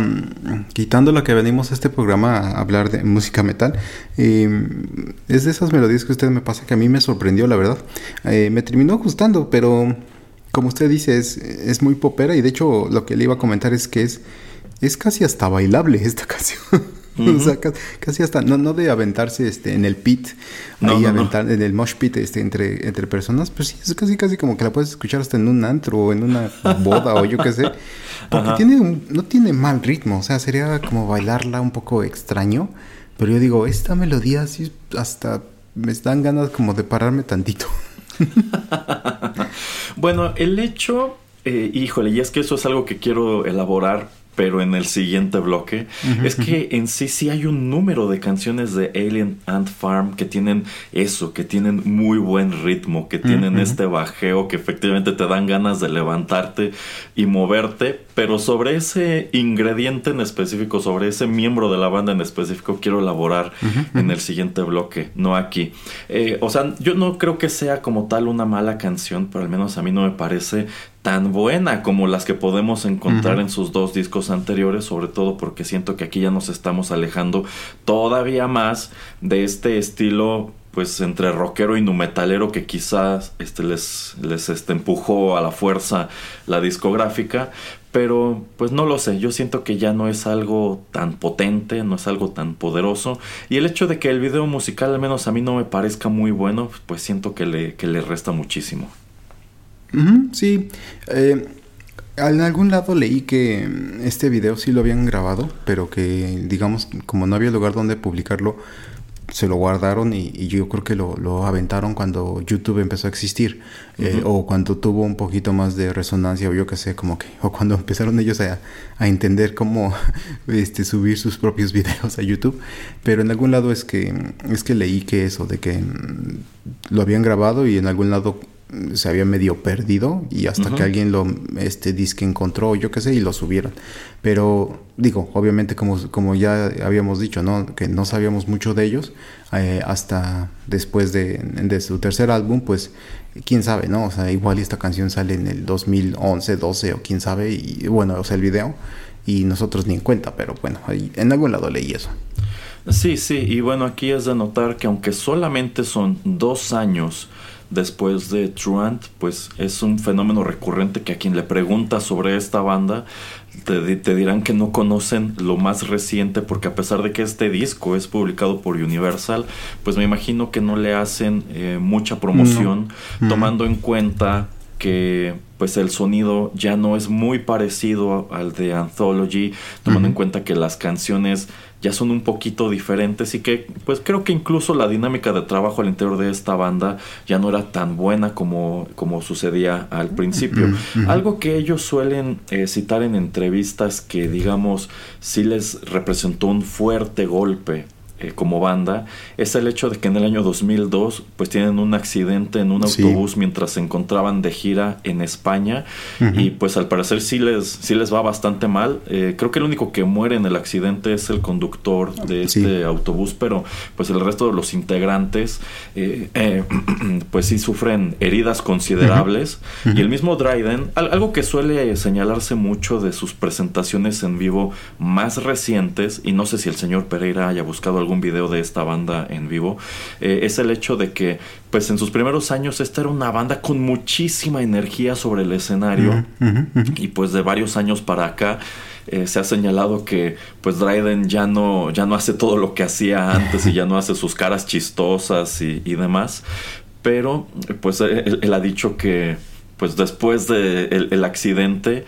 quitando lo que venimos a este programa a hablar de música metal, em, es de esas melodías que usted me pasa que a mí me sorprendió, la verdad. Eh, me terminó gustando, pero como usted dice, es, es muy popera y de hecho lo que le iba a comentar es que es, es casi hasta bailable esta (laughs) canción. (laughs) o sea, casi hasta, no, no de aventarse este, en el pit, ahí aventar, en el mosh pit este, entre, entre personas, pues sí, es casi casi como que la puedes escuchar hasta en un antro o en una boda o yo qué sé. Porque tiene no tiene mal ritmo, o sea, sería como bailarla un poco extraño. Pero yo digo, esta melodía sí hasta me dan ganas como de pararme tantito. (laughs) bueno, el hecho, eh, híjole, y es que eso es algo que quiero elaborar pero en el siguiente bloque, es que en sí sí hay un número de canciones de Alien Ant Farm que tienen eso, que tienen muy buen ritmo, que tienen este bajeo, que efectivamente te dan ganas de levantarte y moverte, pero sobre ese ingrediente en específico, sobre ese miembro de la banda en específico, quiero elaborar en el siguiente bloque, no aquí. Eh, o sea, yo no creo que sea como tal una mala canción, pero al menos a mí no me parece tan buena como las que podemos encontrar en sus dos discos anteriores, sobre todo porque siento que aquí ya nos estamos alejando todavía más de este estilo pues entre rockero y numetalero que quizás este les les este, empujó a la fuerza la discográfica, pero pues no lo sé, yo siento que ya no es algo tan potente, no es algo tan poderoso. Y el hecho de que el video musical al menos a mí no me parezca muy bueno, pues siento que le, que le resta muchísimo sí. Eh, en algún lado leí que este video sí lo habían grabado, pero que, digamos, como no había lugar donde publicarlo, se lo guardaron y, yo creo que lo, aventaron cuando YouTube empezó a existir eh, o cuando tuvo un poquito más de resonancia o yo qué sé, como que, o cuando (laughs) empezaron ellos a, a, entender cómo (laughs) este, subir sus propios (laughs) videos a YouTube. Pero en algún lado es que, es que leí que eso, de que mm, lo habían grabado y en algún lado se había medio perdido y hasta que alguien lo este disque encontró yo qué sé y lo subieron. Pero digo obviamente como, como ya habíamos dicho no que no sabíamos mucho de ellos eh, hasta después de, de, su tercer álbum pues quién sabe no o sea igual esta canción sale en el 2011 12 o quién sabe y bueno o sea el video y nosotros ni en cuenta pero bueno ahí, en algún lado leí eso. Sí sí y bueno aquí es de notar que aunque solamente son dos años después de Truant, pues es un fenómeno recurrente que a quien le pregunta sobre esta banda te, dirán que no conocen lo más reciente porque a pesar de que este disco es publicado por Universal, pues me imagino que no le hacen eh, mucha promoción tomando en cuenta que pues el sonido ya no es muy parecido al de Anthology, tomando en cuenta que las canciones ya son un poquito diferentes y que pues creo que incluso la dinámica de trabajo al interior de esta banda ya no era tan buena como, como sucedía al principio. Algo que ellos suelen eh, citar en entrevistas que digamos sí les representó un fuerte golpe eh, como banda es el hecho de que en el año 2002 pues tienen un accidente en un autobús mientras se encontraban de gira en España. Y pues al parecer sí les, sí les va bastante mal. Eh, creo que el único que muere en el accidente es el conductor de este autobús, pero pues el resto de los integrantes eh, (clears throat) pues sí sufren heridas considerables. Y el mismo Dryden, algo que suele señalarse mucho de sus presentaciones en vivo más recientes y no sé si el señor Pereira haya buscado algún video de esta banda en vivo, eh, es el hecho de que, pues en sus primeros años, esta era una banda con muchísima energía sobre el escenario y pues de varios años para acá. Eh, se ha señalado que pues Dryden ya no, ya no hace todo lo que hacía antes y ya no hace sus caras chistosas y, demás. Pero pues él, ha dicho que pues después del de el accidente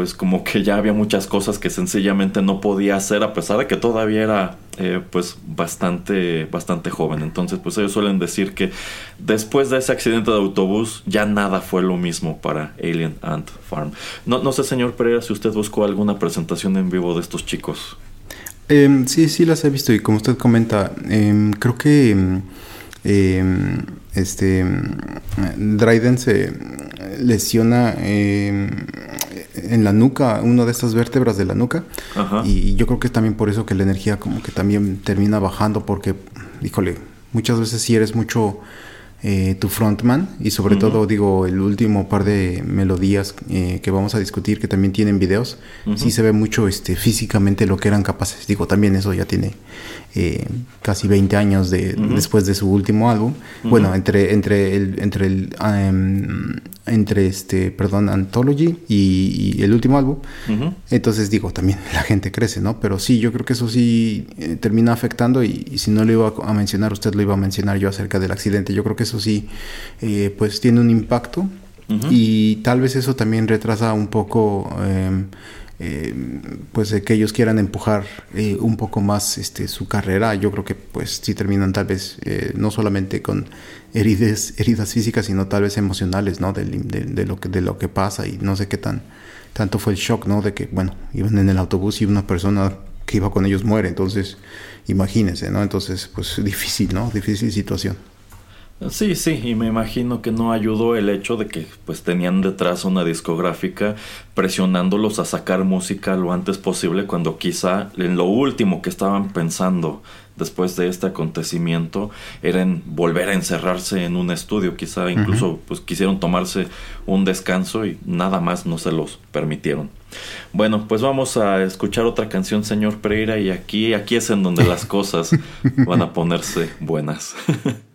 pues como que ya había muchas cosas que sencillamente no podía hacer a pesar de que todavía era eh, pues bastante bastante joven. Entonces pues ellos suelen decir que después de ese accidente de autobús ya nada fue lo mismo para Alien Ant Farm. No, no sé señor Pereira si usted buscó alguna presentación en vivo de estos chicos. Em, sí sí las he visto y como usted comenta em, creo que em, este Dryden se lesiona en la nuca, una de estas vértebras de la nuca. Y, yo creo que es también por eso que la energía como que también termina bajando porque, híjole, muchas veces si eres mucho eh, tu frontman y sobre todo digo el último par de melodías eh, que vamos a discutir que también tienen videos sí se ve mucho este físicamente lo que eran capaces. Digo también eso ya tiene eh, casi 20 años de, después de su último álbum. Bueno entre entre el entre el em, entre este perdón Anthology y, el último álbum. Entonces digo también (laughs) la gente crece no pero sí yo creo que eso sí termina afectando y, y, si no lo iba a mencionar usted lo iba a mencionar yo acerca del accidente. Yo creo que eso sí, eh, pues tiene un impacto y tal vez eso también retrasa un poco, em, em, pues de que ellos quieran empujar eh, un poco más este, su carrera. Yo creo que pues sí terminan tal vez eh, no solamente con heridas, heridas físicas, sino tal vez emocionales, ¿no? De, de, lo que, de lo que pasa y no sé qué tan tanto fue el shock, ¿no? De que, bueno, iban en el autobús y una persona que iba con ellos muere, entonces imagínense, ¿no? Entonces, pues (laughs) difícil, ¿no? Difícil situación. Sí, sí, y me imagino que no ayudó el hecho de que pues tenían detrás una discográfica presionándolos a sacar música lo antes posible cuando quizá en lo último que estaban pensando después de este acontecimiento era en volver a encerrarse en un estudio, quizá incluso pues quisieron tomarse un descanso y nada más no se los permitieron. Bueno, pues vamos a escuchar otra canción, señor Pereira, y aquí aquí es en donde las (laughs) cosas van a ponerse buenas. (laughs)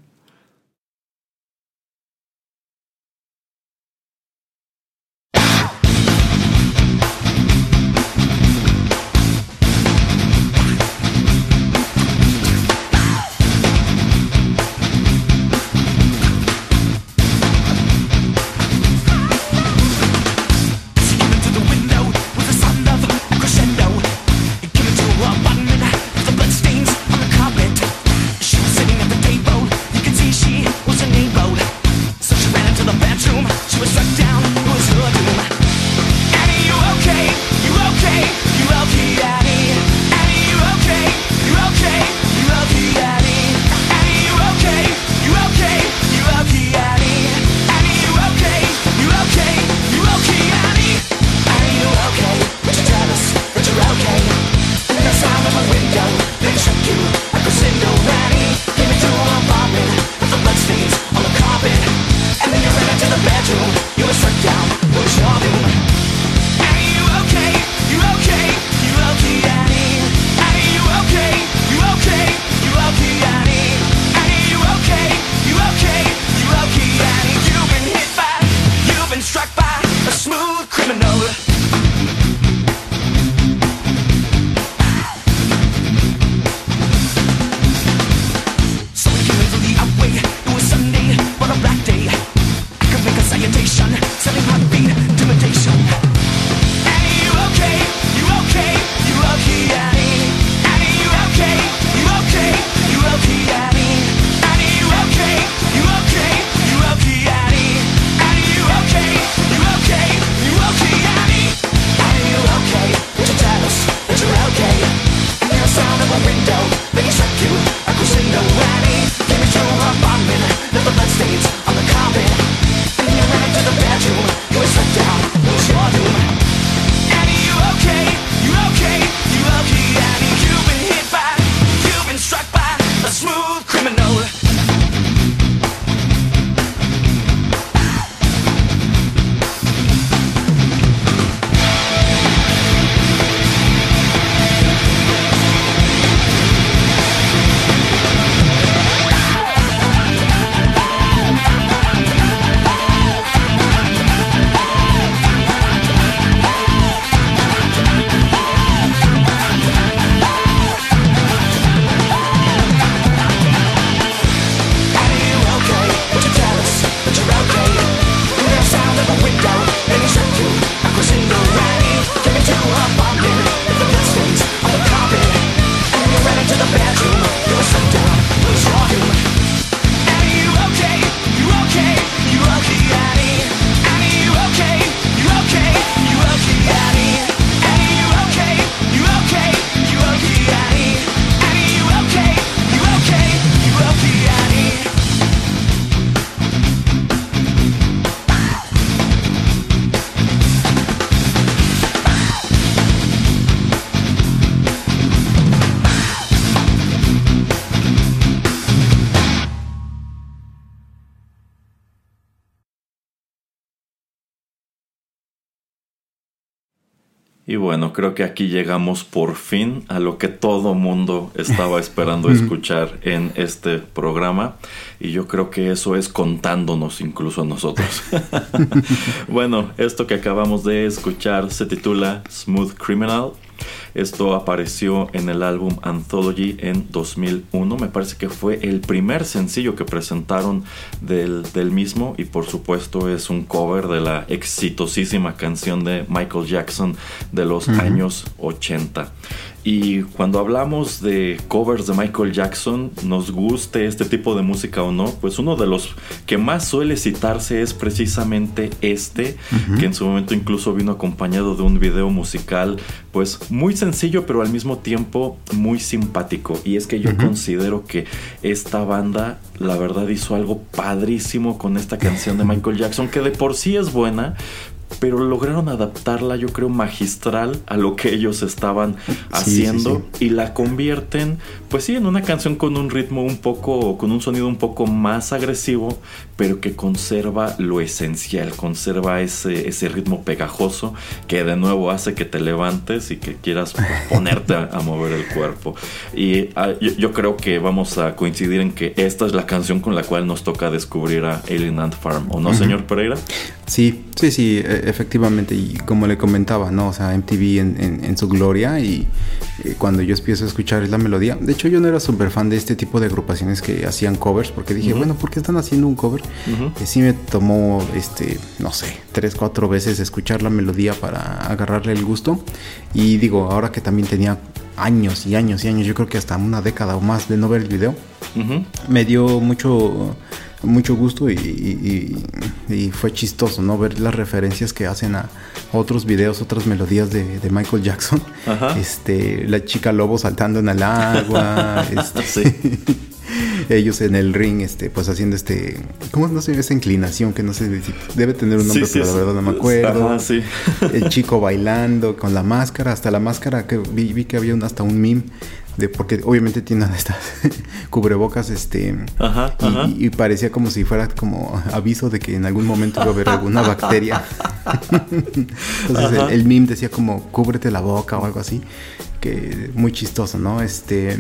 creo que aquí llegamos por fin a lo que todo mundo estaba esperando (laughs) escuchar en este programa. Y yo creo que eso es contándonos incluso a nosotros. (laughs) (laughs) bueno, esto que acabamos de escuchar se titula Smooth Criminal esto apareció en el álbum Anthology en 2001. Me parece que fue el primer sencillo que presentaron del, mismo y por supuesto es un cover de la exitosísima canción de Michael Jackson de los años 80. Y cuando hablamos de covers de Michael Jackson, nos guste este tipo de música o no, pues uno de los que más suele citarse es precisamente este, que en su momento incluso vino acompañado de un video musical, pues muy sencillo, pero al mismo tiempo muy simpático. Y es que yo considero que esta banda, la verdad, hizo algo padrísimo con esta canción de (laughs) Michael Jackson, que de por sí es buena, pero lograron adaptarla, yo creo, magistral a lo que ellos estaban haciendo y la convierten, pues sí, en una canción con un ritmo un poco, con un sonido un poco más agresivo, pero que conserva lo esencial, conserva ese, ese ritmo pegajoso que de nuevo hace que te levantes y que quieras pues, (laughs) ponerte a, mover el cuerpo. Y ah, yo, creo que vamos a coincidir en que esta es la canción con la cual nos toca descubrir a Alien Ant Farm, ¿o no, señor Pereira? Sí, sí, sí, e, efectivamente. Y como le comentaba, ¿no? O sea, MTV en, su gloria y eh, cuando yo empiezo a escuchar la melodía. De hecho, yo no era súper fan de este tipo de agrupaciones que hacían covers porque dije, bueno, ¿por qué están haciendo un cover? Uh sí me tomó, este, no sé, tres, cuatro veces escuchar la melodía para agarrarle el gusto. Y digo, ahora que también tenía años y años y años, yo creo que hasta una década o más de no ver el video, me dio mucho mucho gusto y, fue chistoso, ¿no? Ver las referencias que hacen a otros videos, otras melodías de, Michael Jackson. Este, la chica lobo saltando en el agua. (laughs) este, ellos en el ring, este, pues haciendo este, ¿cómo no sé? Esa inclinación que no sé, debe tener un nombre, pero la verdad no me acuerdo. el chico bailando con la máscara, hasta la máscara que vi, vi que había hasta un meme de porque obviamente tienen estas (laughs) cubrebocas este y, parecía como si fuera como aviso de que en algún momento iba a haber alguna bacteria. (laughs) Entonces el, el, meme decía como cúbrete la boca o algo así que muy chistoso no este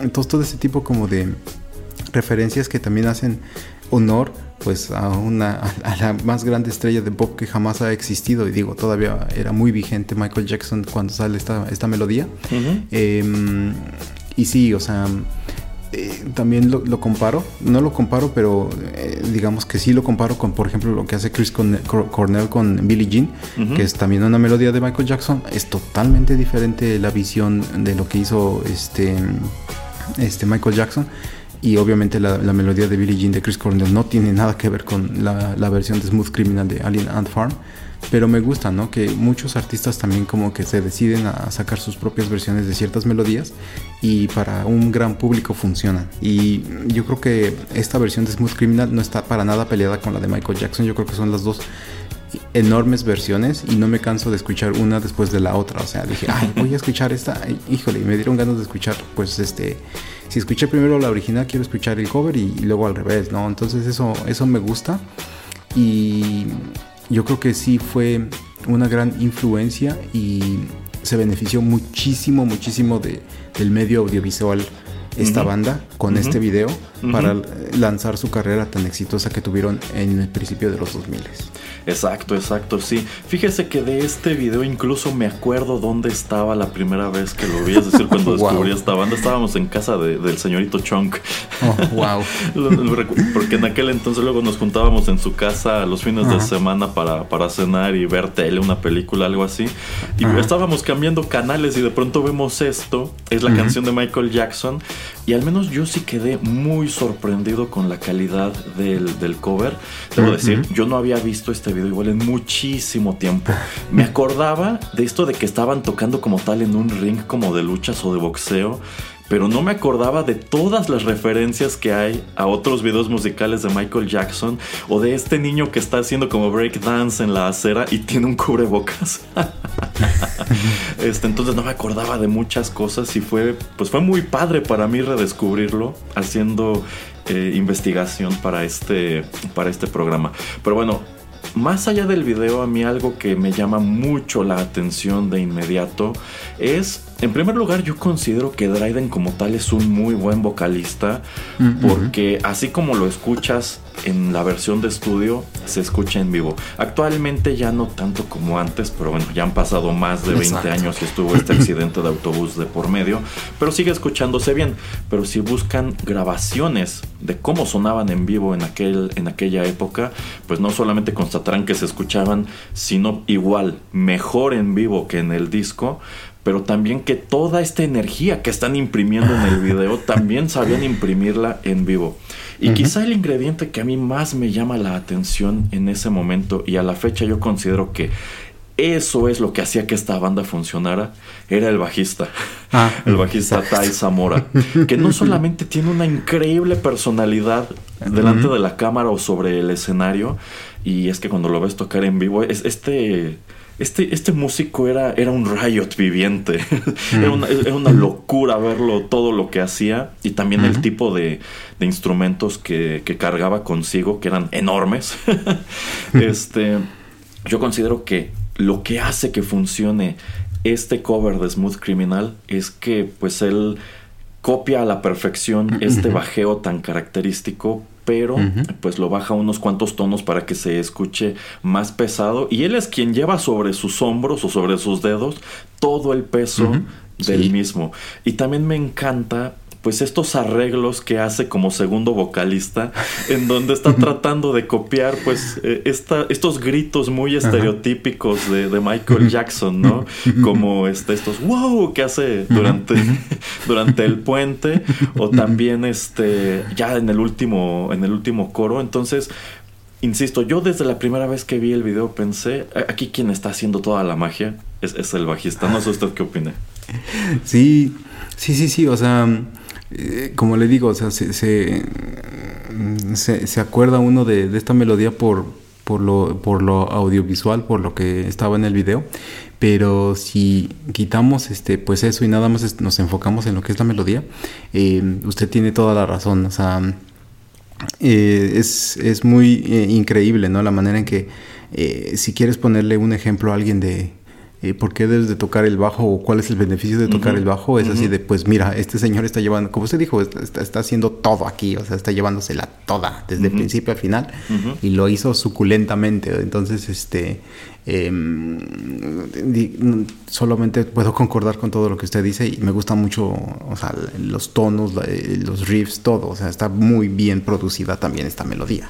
entonces todo ese tipo como de referencias que también hacen honor pues a una a la más grande estrella de pop que jamás ha existido y digo todavía era muy vigente Michael Jackson cuando sale esta, esta melodía. Em, y sí o sea eh, también lo, comparo no lo comparo pero eh, digamos que sí lo comparo con por ejemplo lo que hace Chris Cornell con Billie Jean que es también una melodía de Michael Jackson es totalmente diferente la visión de lo que hizo este este Michael Jackson y obviamente la, melodía de Billie Jean de Chris Cornell no tiene nada que ver con la, versión de Smooth Criminal de Alien Ant Farm. Pero me gusta, ¿no? Que muchos artistas también como que se deciden a sacar sus propias versiones de ciertas melodías y para un gran público funcionan. Y yo creo que esta versión de Smooth Criminal no está para nada peleada con la de Michael Jackson. Yo creo que son las dos enormes versiones y no me canso de escuchar una después de la otra. O sea, dije, ay, voy a escuchar esta. Híjole, y me dieron ganas de escuchar, pues, este, si escuché primero la original, quiero escuchar el cover y, luego al revés, ¿no? Entonces eso, eso me gusta y yo creo que sí fue una gran influencia y se benefició muchísimo, muchísimo de, del medio audiovisual esta banda con este video para lanzar su carrera tan exitosa que tuvieron en el principio de los 2000. Exacto, exacto, sí. Fíjese que de este video incluso me acuerdo dónde estaba la primera vez que lo vi, es decir, cuando (laughs) descubrí esta banda. Estábamos en casa del señorito Chunk. Oh, wow. (laughs) Porque en aquel entonces luego nos juntábamos en su casa los fines de semana para, para cenar y ver tele, una película, algo así. Y estábamos cambiando canales y de pronto vemos esto. Es la canción de Michael Jackson. Y al menos yo sí quedé muy sorprendido con la calidad del, del cover. Debo decir, yo no había visto este video igual en muchísimo tiempo. Me acordaba de esto de que estaban tocando como tal en un ring como de luchas o de boxeo pero no me acordaba de todas las referencias que hay a otros videos musicales de Michael Jackson o de este niño que está haciendo como break dance en la acera y tiene un cubrebocas. (laughs) este, entonces no me acordaba de muchas cosas y fue, pues fue muy padre para mí redescubrirlo haciendo eh, investigación para este, para este programa. Pero bueno, más allá del video, a mí algo que me llama mucho la atención de inmediato es, en primer lugar, yo considero que Dryden como tal es un muy buen vocalista, porque así como lo escuchas en la versión de estudio, se escucha en vivo. Actualmente ya no tanto como antes, pero bueno, ya han pasado más de 20 años y estuvo este accidente de autobús de por medio, pero sigue escuchándose bien. Pero si buscan grabaciones de cómo sonaban en vivo en, aquel, en aquella época, pues no solamente constatarán que se escuchaban, sino igual, mejor en vivo que en el disco, pero también que toda esta energía que están imprimiendo en el video (laughs) también sabían imprimirla en vivo. Y quizá el ingrediente que a mí más me llama la atención en ese momento y a la fecha yo considero que eso es lo que hacía que esta banda funcionara, era el bajista, ah, (laughs) el bajista Tai Zamora, que no solamente tiene una increíble personalidad delante de la cámara o sobre el escenario, y es que cuando lo ves tocar en vivo, es este este, este músico era, era un riot viviente. (laughs) era, una, locura verlo, todo lo que hacía. Y también el tipo de, instrumentos que, cargaba consigo, que eran enormes. (laughs) este, yo considero que lo que hace que funcione este cover de Smooth Criminal es que pues él copia a la perfección este bajeo tan característico pero pues lo baja unos cuantos tonos para que se escuche más pesado. Y él es quien lleva sobre sus hombros o sobre sus dedos todo el peso del mismo. Y también me encanta pues estos arreglos que hace como segundo vocalista, en donde está tratando de copiar pues eh, estos gritos muy estereotípicos de, Michael Jackson, ¿no? Como este, estos wow que hace durante, (laughs) durante el puente, o también este, ya en el último, en el último coro. Entonces, insisto, yo desde la primera vez que vi el video pensé, aquí quien está haciendo toda la magia es, es el bajista. No sé usted qué opina. Sí, sí, sí, sí, o sea eh, como le digo, se, se, se, acuerda uno de, esta melodía por, por, lo, por lo audiovisual, por lo que estaba en el video, pero si quitamos este, pues eso y nada más nos enfocamos en lo que es la melodía, eh, usted tiene toda la razón, o sea, eh, es, es, muy increíble, ¿no? La manera en que, si quieres ponerle un ejemplo a alguien de eh, por qué debes de tocar el bajo o cuál es el beneficio de tocar el bajo, es así de, pues mira, este señor está llevando, como usted dijo, está, haciendo todo aquí, o sea, está llevándosela toda, desde el principio al final, y lo hizo suculentamente. Entonces, este, em, solamente puedo concordar con todo lo que usted dice y me gusta mucho, o sea, los tonos, eh, los riffs, todo, o sea, está muy bien producida también esta melodía.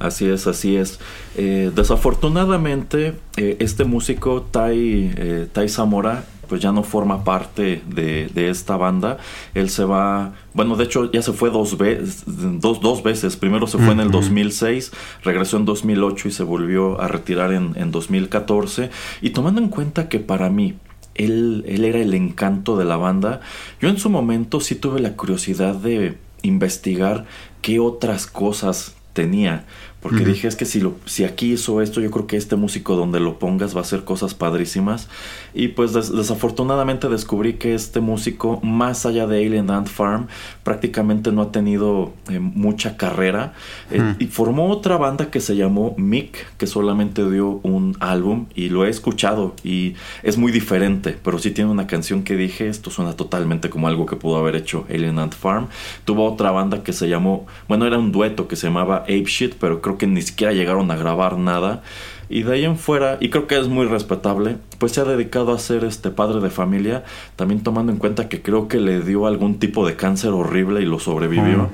Así es, así es. Eh, desafortunadamente, eh, este músico Tai, eh, tai Zamora pues ya no forma parte de, esta banda. Él se va, bueno, de hecho ya se fue dos, veces, dos, dos veces. Primero se fue en el 2006, regresó en 2008 y se volvió a retirar en, en 2014. Y tomando en cuenta que para mí, él, él era el encanto de la banda, yo en su momento sí tuve la curiosidad de investigar qué otras cosas tenía. Porque dije, es que si, lo, si aquí hizo esto, yo creo que este músico donde lo pongas va a hacer cosas padrísimas. Y pues desafortunadamente descubrí que este músico, más allá de Alien Ant Farm, prácticamente no ha tenido eh, mucha carrera. Eh, y formó otra banda que se llamó Mick, que solamente dio un álbum y lo he escuchado y es muy diferente, pero sí tiene una canción que dije, esto suena totalmente como algo que pudo haber hecho Alien Ant Farm. Tuvo otra banda que se llamó, bueno, era un dueto que se llamaba Ape Shit, pero creo que ni siquiera llegaron a grabar nada. Y de ahí en fuera, y creo que es muy respetable, pues se ha dedicado a ser este padre de familia, también tomando en cuenta que creo que le dio algún tipo de cáncer horrible y lo sobrevivió.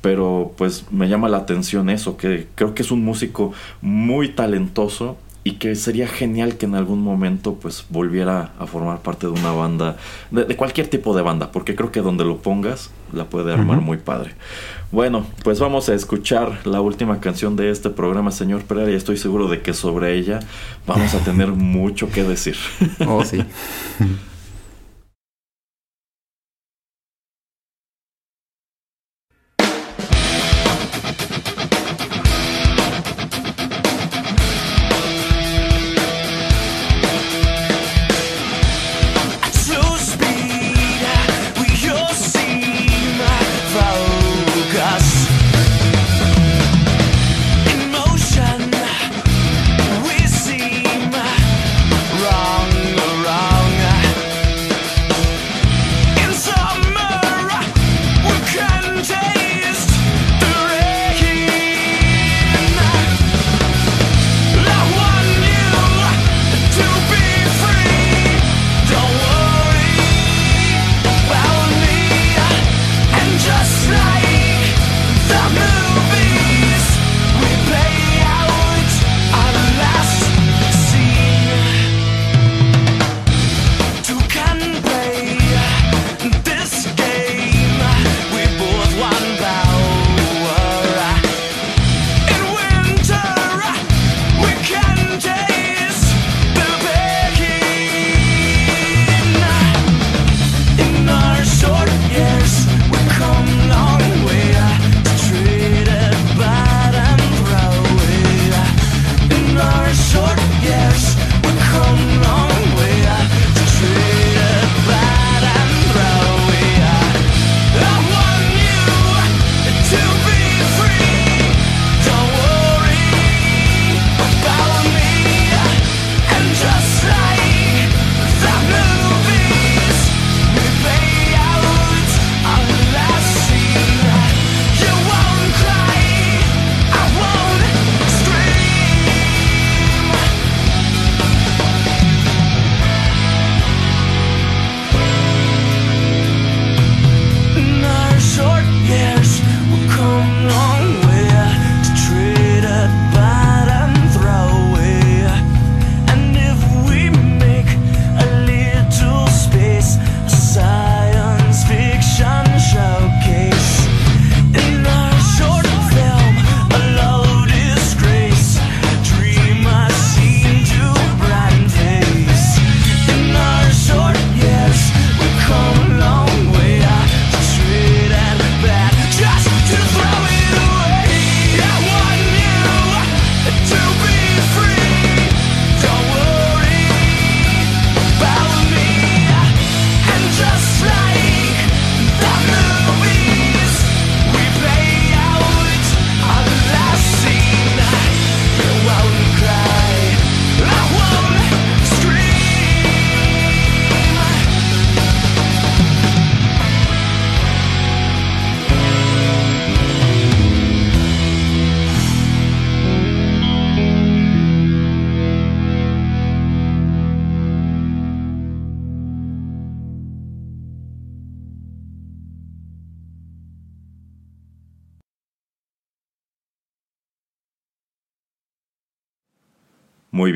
Pero pues me llama la atención eso, que creo que es un músico muy talentoso y que sería genial que en algún momento pues volviera a formar parte de una banda, de, cualquier tipo de banda, porque creo que donde lo pongas la puede armar muy padre. Bueno, pues vamos a escuchar la última canción de este programa, señor Pereira, y estoy seguro de que sobre ella vamos a tener (laughs) mucho que decir. Oh, sí. (laughs)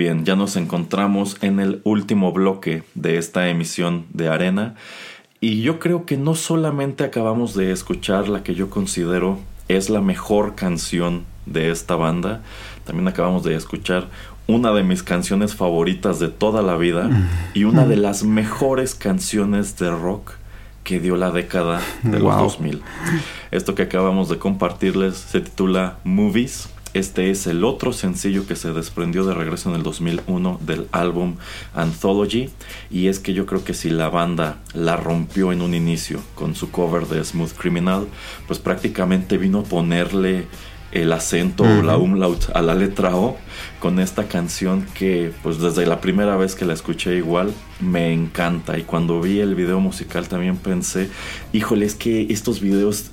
bien, ya nos encontramos en el último bloque de esta emisión de Arena. Y yo creo que no solamente acabamos de escuchar la que yo considero es la mejor canción de esta banda, también acabamos de escuchar una de mis canciones favoritas de toda la vida y una de las mejores canciones de rock que dio la década de los 2000. Esto que acabamos de compartirles se titula Movies este es el otro sencillo que se desprendió de regreso en el 2001 del álbum Anthology. Y es que yo creo que si la banda la rompió en un inicio con su cover de Smooth Criminal, pues prácticamente vino a ponerle el acento o la umlaut a la letra O con esta canción que pues desde la primera vez que la escuché igual me encanta. Y cuando vi el video musical también pensé híjole es que estos videos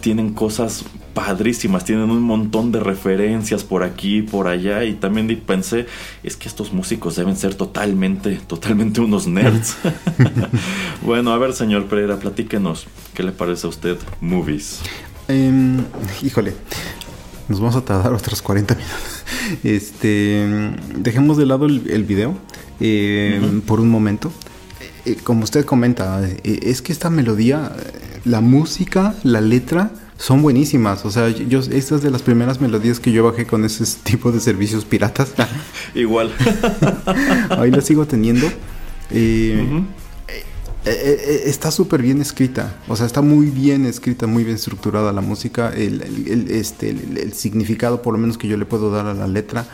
tienen cosas padrísimas tienen un montón de referencias por aquí por allá. Y también pensé es que estos músicos deben ser totalmente totalmente unos nerds. (laughs) (laughs) Bueno a ver señor Pereira platíquenos qué le parece a usted movies em, híjole nos vamos a tardar otros 40 minutos. (laughs) Este, dejemos de lado el, video eh, por un momento. Eh, eh, como usted comenta, es que esta melodía, la música, la letra son buenísimas. O sea, yo esta es de las primeras melodías que yo bajé con ese (laughs) tipo de servicios piratas. (laughs) Igual. Ahí la sigo teniendo. Eh, está súper bien escrita, o sea, está muy bien escrita, muy bien estructurada la música, el, este, el, significado por lo menos que yo le puedo dar a la letra.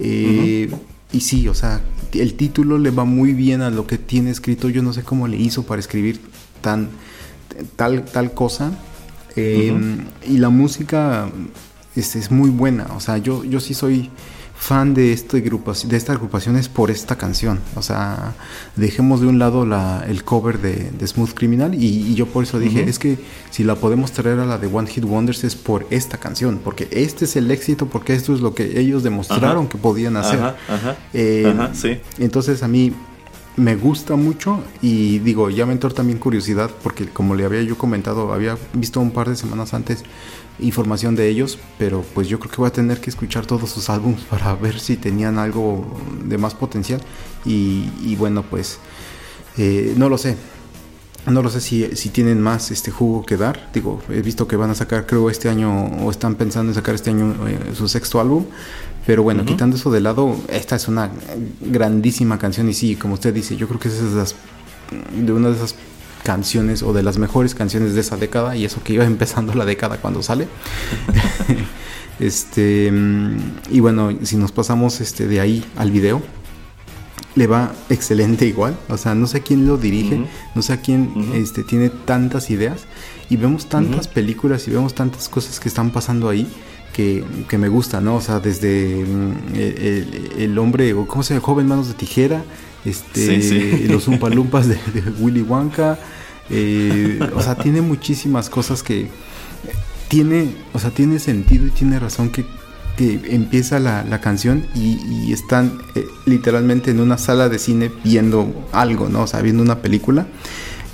Y sí, o sea, el título le va muy bien a lo que tiene escrito, yo no sé cómo le hizo para escribir tan, tal, tal cosa. Y la música es, es, muy buena, o sea, yo, yo sí soy fan de, este de esta agrupación es por esta canción. O sea, dejemos de un lado la, el cover de, Smooth Criminal y, yo por eso dije, es que si la podemos traer a la de One Hit Wonders es por esta canción, porque este es el éxito, porque esto es lo que ellos demostraron que podían hacer. Eh, sí. Entonces a mí me gusta mucho y digo, ya me entró también curiosidad porque como le había yo comentado, había visto un par de semanas antes información de ellos, pero pues yo creo que voy a tener que escuchar todos sus álbumes (laughs) para ver si tenían algo de más potencial y, bueno pues eh, no lo sé. No lo sé si, si, tienen más este jugo que dar. Digo, he visto que van a sacar, creo, este año, o están pensando en sacar este año eh, su sexto álbum. Pero bueno, quitando eso de lado, esta es una grandísima canción. Y sí, como usted dice, yo creo que es de una de esas canciones o de las mejores canciones de esa década y eso que iba (laughs) empezando la década cuando sale. (laughs) este y bueno, si nos pasamos este de ahí al video le va excelente igual, o sea, no sé quién lo dirige, no sé a quién este tiene tantas ideas y vemos tantas películas y vemos tantas cosas que están pasando ahí. Que, que, me gusta, ¿no? O sea, desde mm, el, hombre, o cómo se llama, joven manos de tijera, este, (laughs) los Umpalumpas de, de Willy Wonka, eh, o sea, tiene muchísimas cosas que tiene, o sea, tiene sentido y tiene razón que, empieza la, canción y, están eh, literalmente en una sala de cine viendo algo, ¿no? O sea, viendo una película.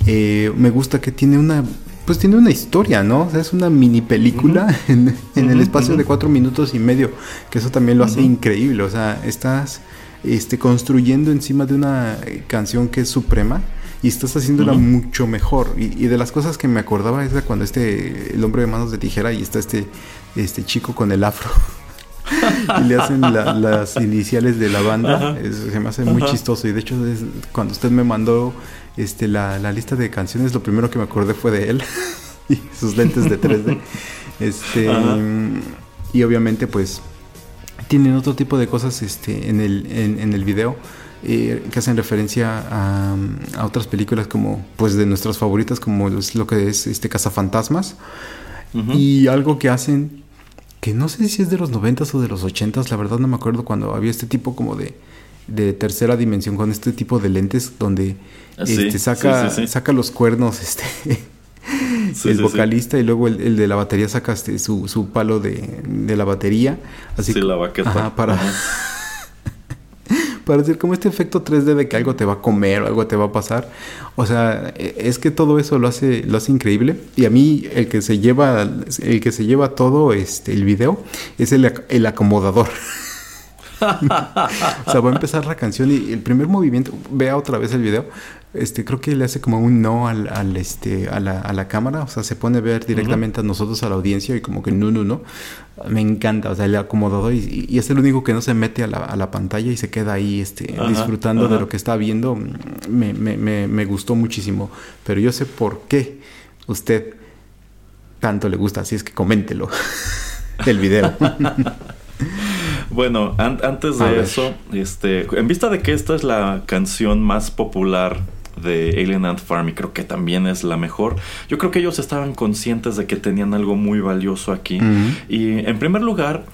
Eh, me gusta que tiene una pues tiene una historia, ¿no? O sea, es una mini película (laughs) en, el espacio de cuatro minutos y medio, que eso también lo hace increíble. O sea, estás este, construyendo encima de una canción que es suprema y estás haciéndola mucho mejor. Y, de las cosas que me acordaba es de cuando este, el hombre de manos de tijera y está este, este chico con el afro. (laughs) y le hacen las iniciales de la banda. se me hace muy chistoso. Y de hecho, cuando usted me mandó este, la, lista de canciones, lo primero que me acordé fue de él (laughs) y sus lentes de 3D. (laughs) Este, y obviamente, pues tienen otro tipo de cosas este, en, el, en, el video. Eh, que hacen referencia a, otras películas como pues de nuestras favoritas como es lo que es este Cazafantasmas. Y algo que hacen que no sé si es de los noventas o de los ochentas la verdad no me acuerdo cuando había este tipo como de, de tercera dimensión con este tipo de lentes donde ah, este, saca, saca los cuernos (laughs) este (laughs) el vocalista y luego el, de la batería saca este, su, su palo de, de, la batería. Así la baqueta. para, (laughs) para decir como este efecto 3D de que algo te va a comer o algo te va a pasar. O sea, e, es que todo eso lo hace, lo hace increíble. Y a mí el que se lleva, el que se lleva todo este, el video es el, el acomodador. (laughs) o sea, va a empezar la canción y el primer movimiento, vea otra vez el video, este, creo que le hace como un no al, al este, a la, a la, cámara, o sea, se pone a ver directamente a nosotros, a la audiencia, y como que no, no, no. Me encanta, o sea, le acomodado y, y, es el único que no se mete a la, a la pantalla y se queda ahí este, ajá, disfrutando ajá. de lo que está viendo. Me, me, me, me gustó muchísimo, pero yo sé por qué usted tanto le gusta, así es que coméntelo (laughs) el video. (laughs) Bueno, an antes de eso, este, en vista de que esta es la canción más popular de Alien Ant Farm y creo que también es la mejor. Yo creo que ellos estaban conscientes de que tenían algo muy valioso aquí. Uh -huh. Y en primer lugar,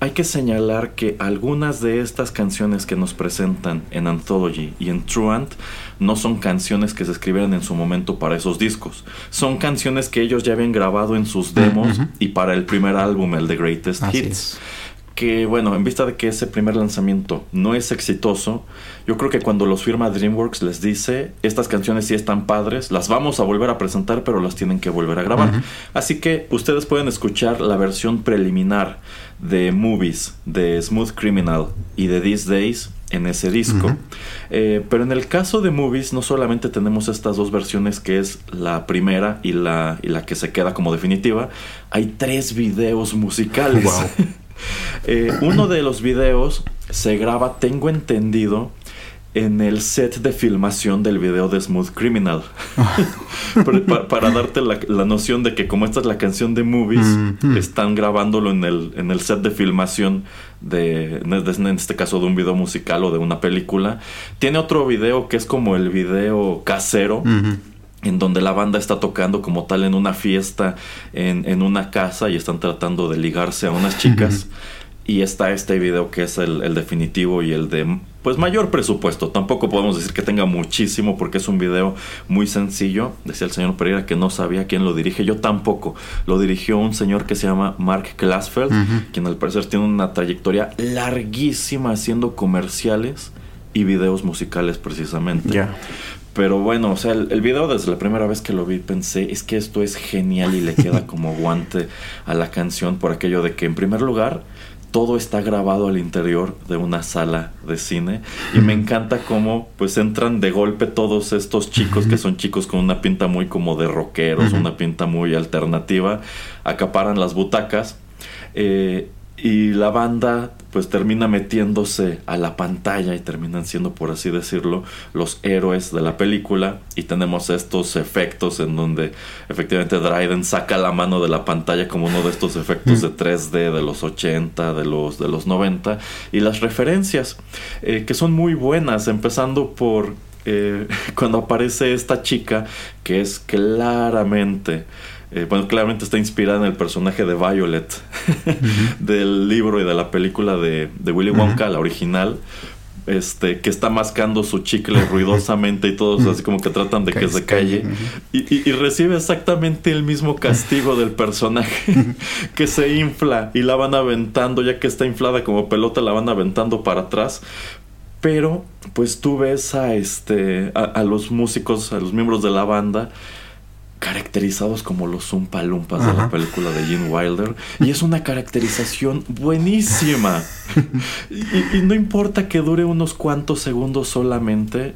hay que señalar que algunas de estas canciones que nos presentan en Anthology y en Truant no son canciones que se escribieron en su momento para esos discos. Son canciones que ellos ya habían grabado en sus demos uh -huh. y para el primer álbum, el The Greatest Así Hits. es. Que bueno, en vista de que ese primer lanzamiento no es exitoso, yo creo que cuando los firma DreamWorks les dice, estas canciones sí están padres, las vamos a volver a presentar, pero las tienen que volver a grabar. Uh -huh. Así que ustedes pueden escuchar la versión preliminar de Movies, de Smooth Criminal y de These Days en ese disco. Uh -huh. eh, pero en el caso de Movies no solamente tenemos estas dos versiones que es la primera y la, y la que se queda como definitiva, hay tres videos musicales. Wow. (laughs) (laughs) Eh, uno de los videos se graba, tengo entendido, en el set de filmación del video de Smooth Criminal. (laughs) para, para, darte la, la, noción de que como esta es la canción de Movies, mm -hmm. están grabándolo en el, en el set de filmación de, en este caso, de un video musical o de una película. Tiene otro video que es como el video casero. Mm -hmm en donde la banda está tocando como tal en una fiesta en, en una casa y están tratando de ligarse a unas chicas. y está este video que es el, el, definitivo y el de pues mayor presupuesto. Tampoco podemos decir que tenga muchísimo porque es un video muy sencillo. Decía el señor Pereira que no sabía quién lo dirige. Yo tampoco. Lo dirigió un señor que se llama Mark Glassfeld, uh -huh. quien al parecer tiene una trayectoria larguísima haciendo comerciales y videos musicales precisamente. Yeah. Pero bueno, o sea, el, el, video desde la primera vez que lo vi pensé, es que esto es genial y le queda (laughs) como guante a la canción por aquello de que en primer lugar todo está grabado al interior de una sala de cine y me encanta cómo pues entran de golpe todos estos chicos que son chicos con una pinta muy como de rockeros, una pinta muy alternativa, acaparan las butacas eh, y la banda pues termina metiéndose a la pantalla y terminan siendo por así decirlo los héroes de la película. Y tenemos estos efectos en donde efectivamente Dryden saca la mano de la pantalla como uno de estos efectos de 3D de los 80 de los de los 90 y las referencias eh, que son muy buenas empezando por eh, (laughs) cuando aparece esta chica que es claramente eh, bueno, claramente está inspirada en el personaje de Violet uh (laughs) -huh. del libro y de la película de, de Willy Wonka, uh -huh. la original. Este, que está mascando su chicle (laughs) ruidosamente y todos así como que tratan de que, que se calle. Y, y, y, recibe exactamente el mismo castigo del personaje, (laughs) que se infla y la van aventando, ya que está inflada como pelota, la van aventando para atrás. Pero, pues tú ves a, este, a, a los músicos, a los miembros de la banda, caracterizados como los Zumpalumpas uh -huh. de la película de Gene Wilder. Y es una caracterización buenísima. (laughs) y, y, no importa que dure unos cuantos segundos solamente,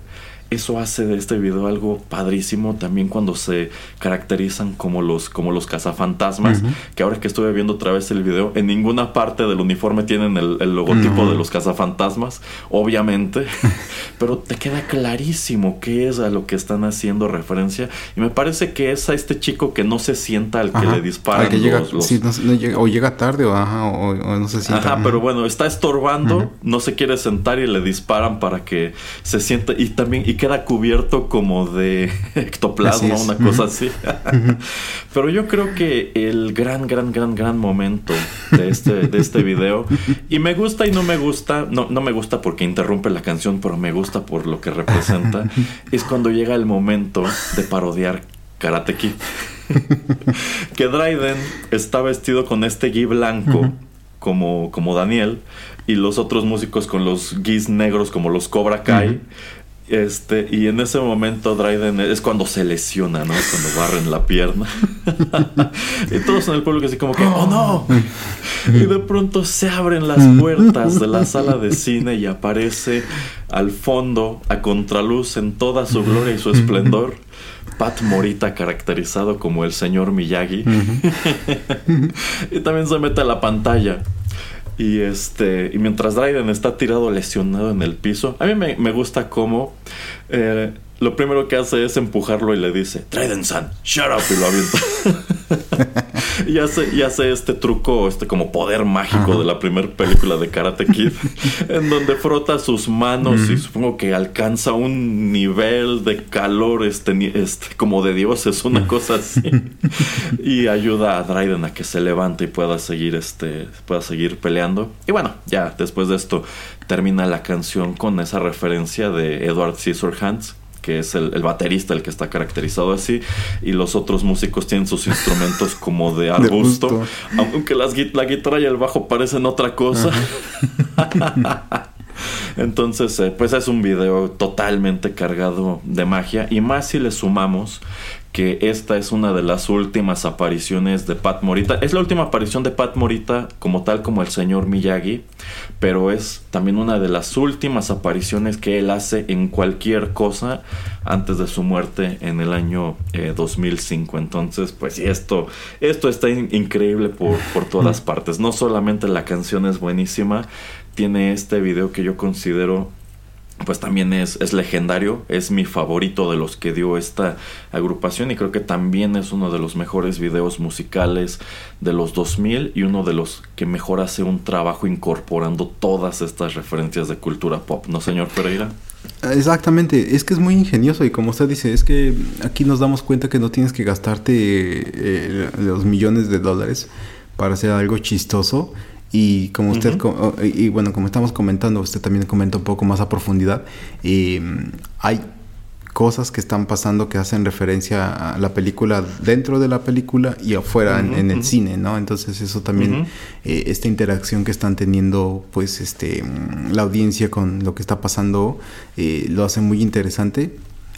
eso hace de este video algo padrísimo también cuando se caracterizan como los, como los cazafantasmas. Uh -huh. Que ahora que estuve viendo otra vez el video, en ninguna parte del uniforme tienen el, el logotipo de los cazafantasmas, obviamente. (laughs) pero te queda clarísimo qué es a lo que están haciendo referencia. Y me parece que es a este chico que no se sienta al que ajá. le disparan. que llega, los, los... Sí, no, no llega, o llega tarde o, ajá, o, o, no se sienta. Ajá, pero bueno, está estorbando, no se quiere sentar y le disparan para que se sienta. Y también. Y queda cubierto como de (laughs) ectoplasma, una cosa así. (laughs) Pero yo creo que el gran, gran, gran, gran momento de este, de este video, y me gusta y no me gusta, no, no me gusta porque interrumpe la canción, pero me gusta por lo que representa, (laughs) es cuando llega el momento de parodiar Karate Kid. que Dryden está vestido con este gui blanco, como, como Daniel, y los otros músicos con los guis negros como los Cobra Kai. Este, y en ese momento Dryden es cuando se lesiona, ¿no? Cuando barren la pierna. (laughs) y todos en el pueblo que así como que, ¡oh no! y de pronto se abren las puertas de la sala de cine y aparece al fondo, a contraluz, en toda su gloria y su esplendor, Pat Morita caracterizado como el señor Miyagi. (laughs) y también se mete a la pantalla. Y este. Y mientras Dryden está tirado lesionado en el piso. A mí me, gusta cómo. Eh, lo primero que hace es empujarlo y le dice, Dryden-san, shut up, y lo avienta. (laughs) y, hace, y hace este truco, este como poder mágico de la primera película de Karate Kid, (laughs) en donde frota sus manos y supongo que alcanza un nivel de calor este, este como de dioses, una cosa así. y ayuda a Dryden a que se levante y pueda seguir, este, pueda seguir peleando. Y bueno, ya después de esto termina la canción con esa referencia de Edward Scissorhands que es el, baterista el que está caracterizado así, y los otros músicos tienen sus instrumentos (laughs) como de arbusto, aunque las, la guitarra y el bajo parecen otra cosa. (laughs) Entonces, eh, pues es un video totalmente cargado de magia, y más si le sumamos que esta es una de las últimas apariciones de Pat Morita. Es la última aparición de Pat Morita como tal como el señor Miyagi, pero es también una de las últimas apariciones que él hace en cualquier cosa antes de su muerte en el año 2005. Eh, Entonces, pues sí, esto, esto está increíble por, por todas partes. No solamente la canción es buenísima, tiene este video que yo considero pues también es, es, legendario, es mi favorito de los que dio esta agrupación y creo que también es uno de los mejores videos musicales de los 2000 y uno de los que mejor hace un trabajo incorporando todas estas referencias de cultura pop, ¿no, señor Pereira? Exactamente, es que es muy ingenioso y como usted dice, es que aquí nos damos cuenta que no tienes que gastarte eh, los millones de dólares para hacer algo chistoso y como usted, y bueno, como estamos comentando, usted también comenta un poco más a profundidad, y hay cosas que están pasando que hacen referencia a la película dentro de la película y afuera en, el cine, ¿no? Entonces eso también, eh, esta interacción que están teniendo pues este la audiencia con lo que está pasando, eh, lo hace muy interesante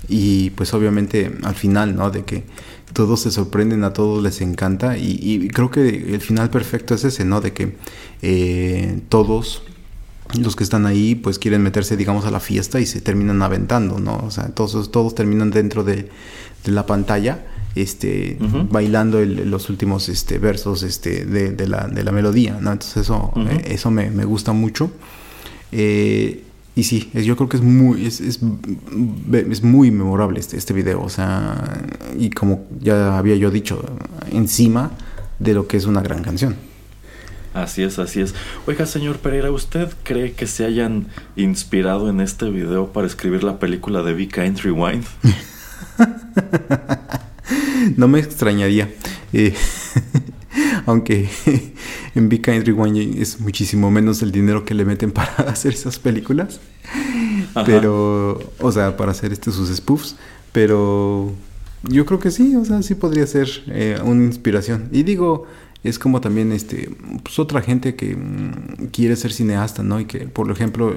y pues obviamente al final, ¿no? De que todos se sorprenden, a todos les encanta y, creo que el final perfecto es ese, ¿no? De que eh, todos los que están ahí pues quieren meterse digamos a la fiesta y se terminan aventando, ¿no? O sea, todos, todos terminan dentro de, la pantalla este bailando los últimos este versos este de, la, de la melodía no entonces eso eh, eso me, me, gusta mucho eh, y sí, yo creo que es muy, es, es, muy memorable este, este video. O sea, y como ya había yo dicho, encima de lo que es una gran canción. Así es, así es. Oiga, señor Pereira, ¿usted cree que se hayan inspirado en este video para escribir la película de Vika Kind Rewind? (laughs) no me extrañaría. Eh, (laughs) (laughs) aunque (laughs) en Big Kind Rewind es muchísimo menos el dinero que le meten para (laughs) hacer esas películas. Pero, o sea, para hacer este, sus spoofs. Pero yo creo que sí, o sea, sí podría ser eh, una inspiración. Y digo, es como también este, pues otra gente que mm, quiere ser cineasta, ¿no? Y que, por ejemplo,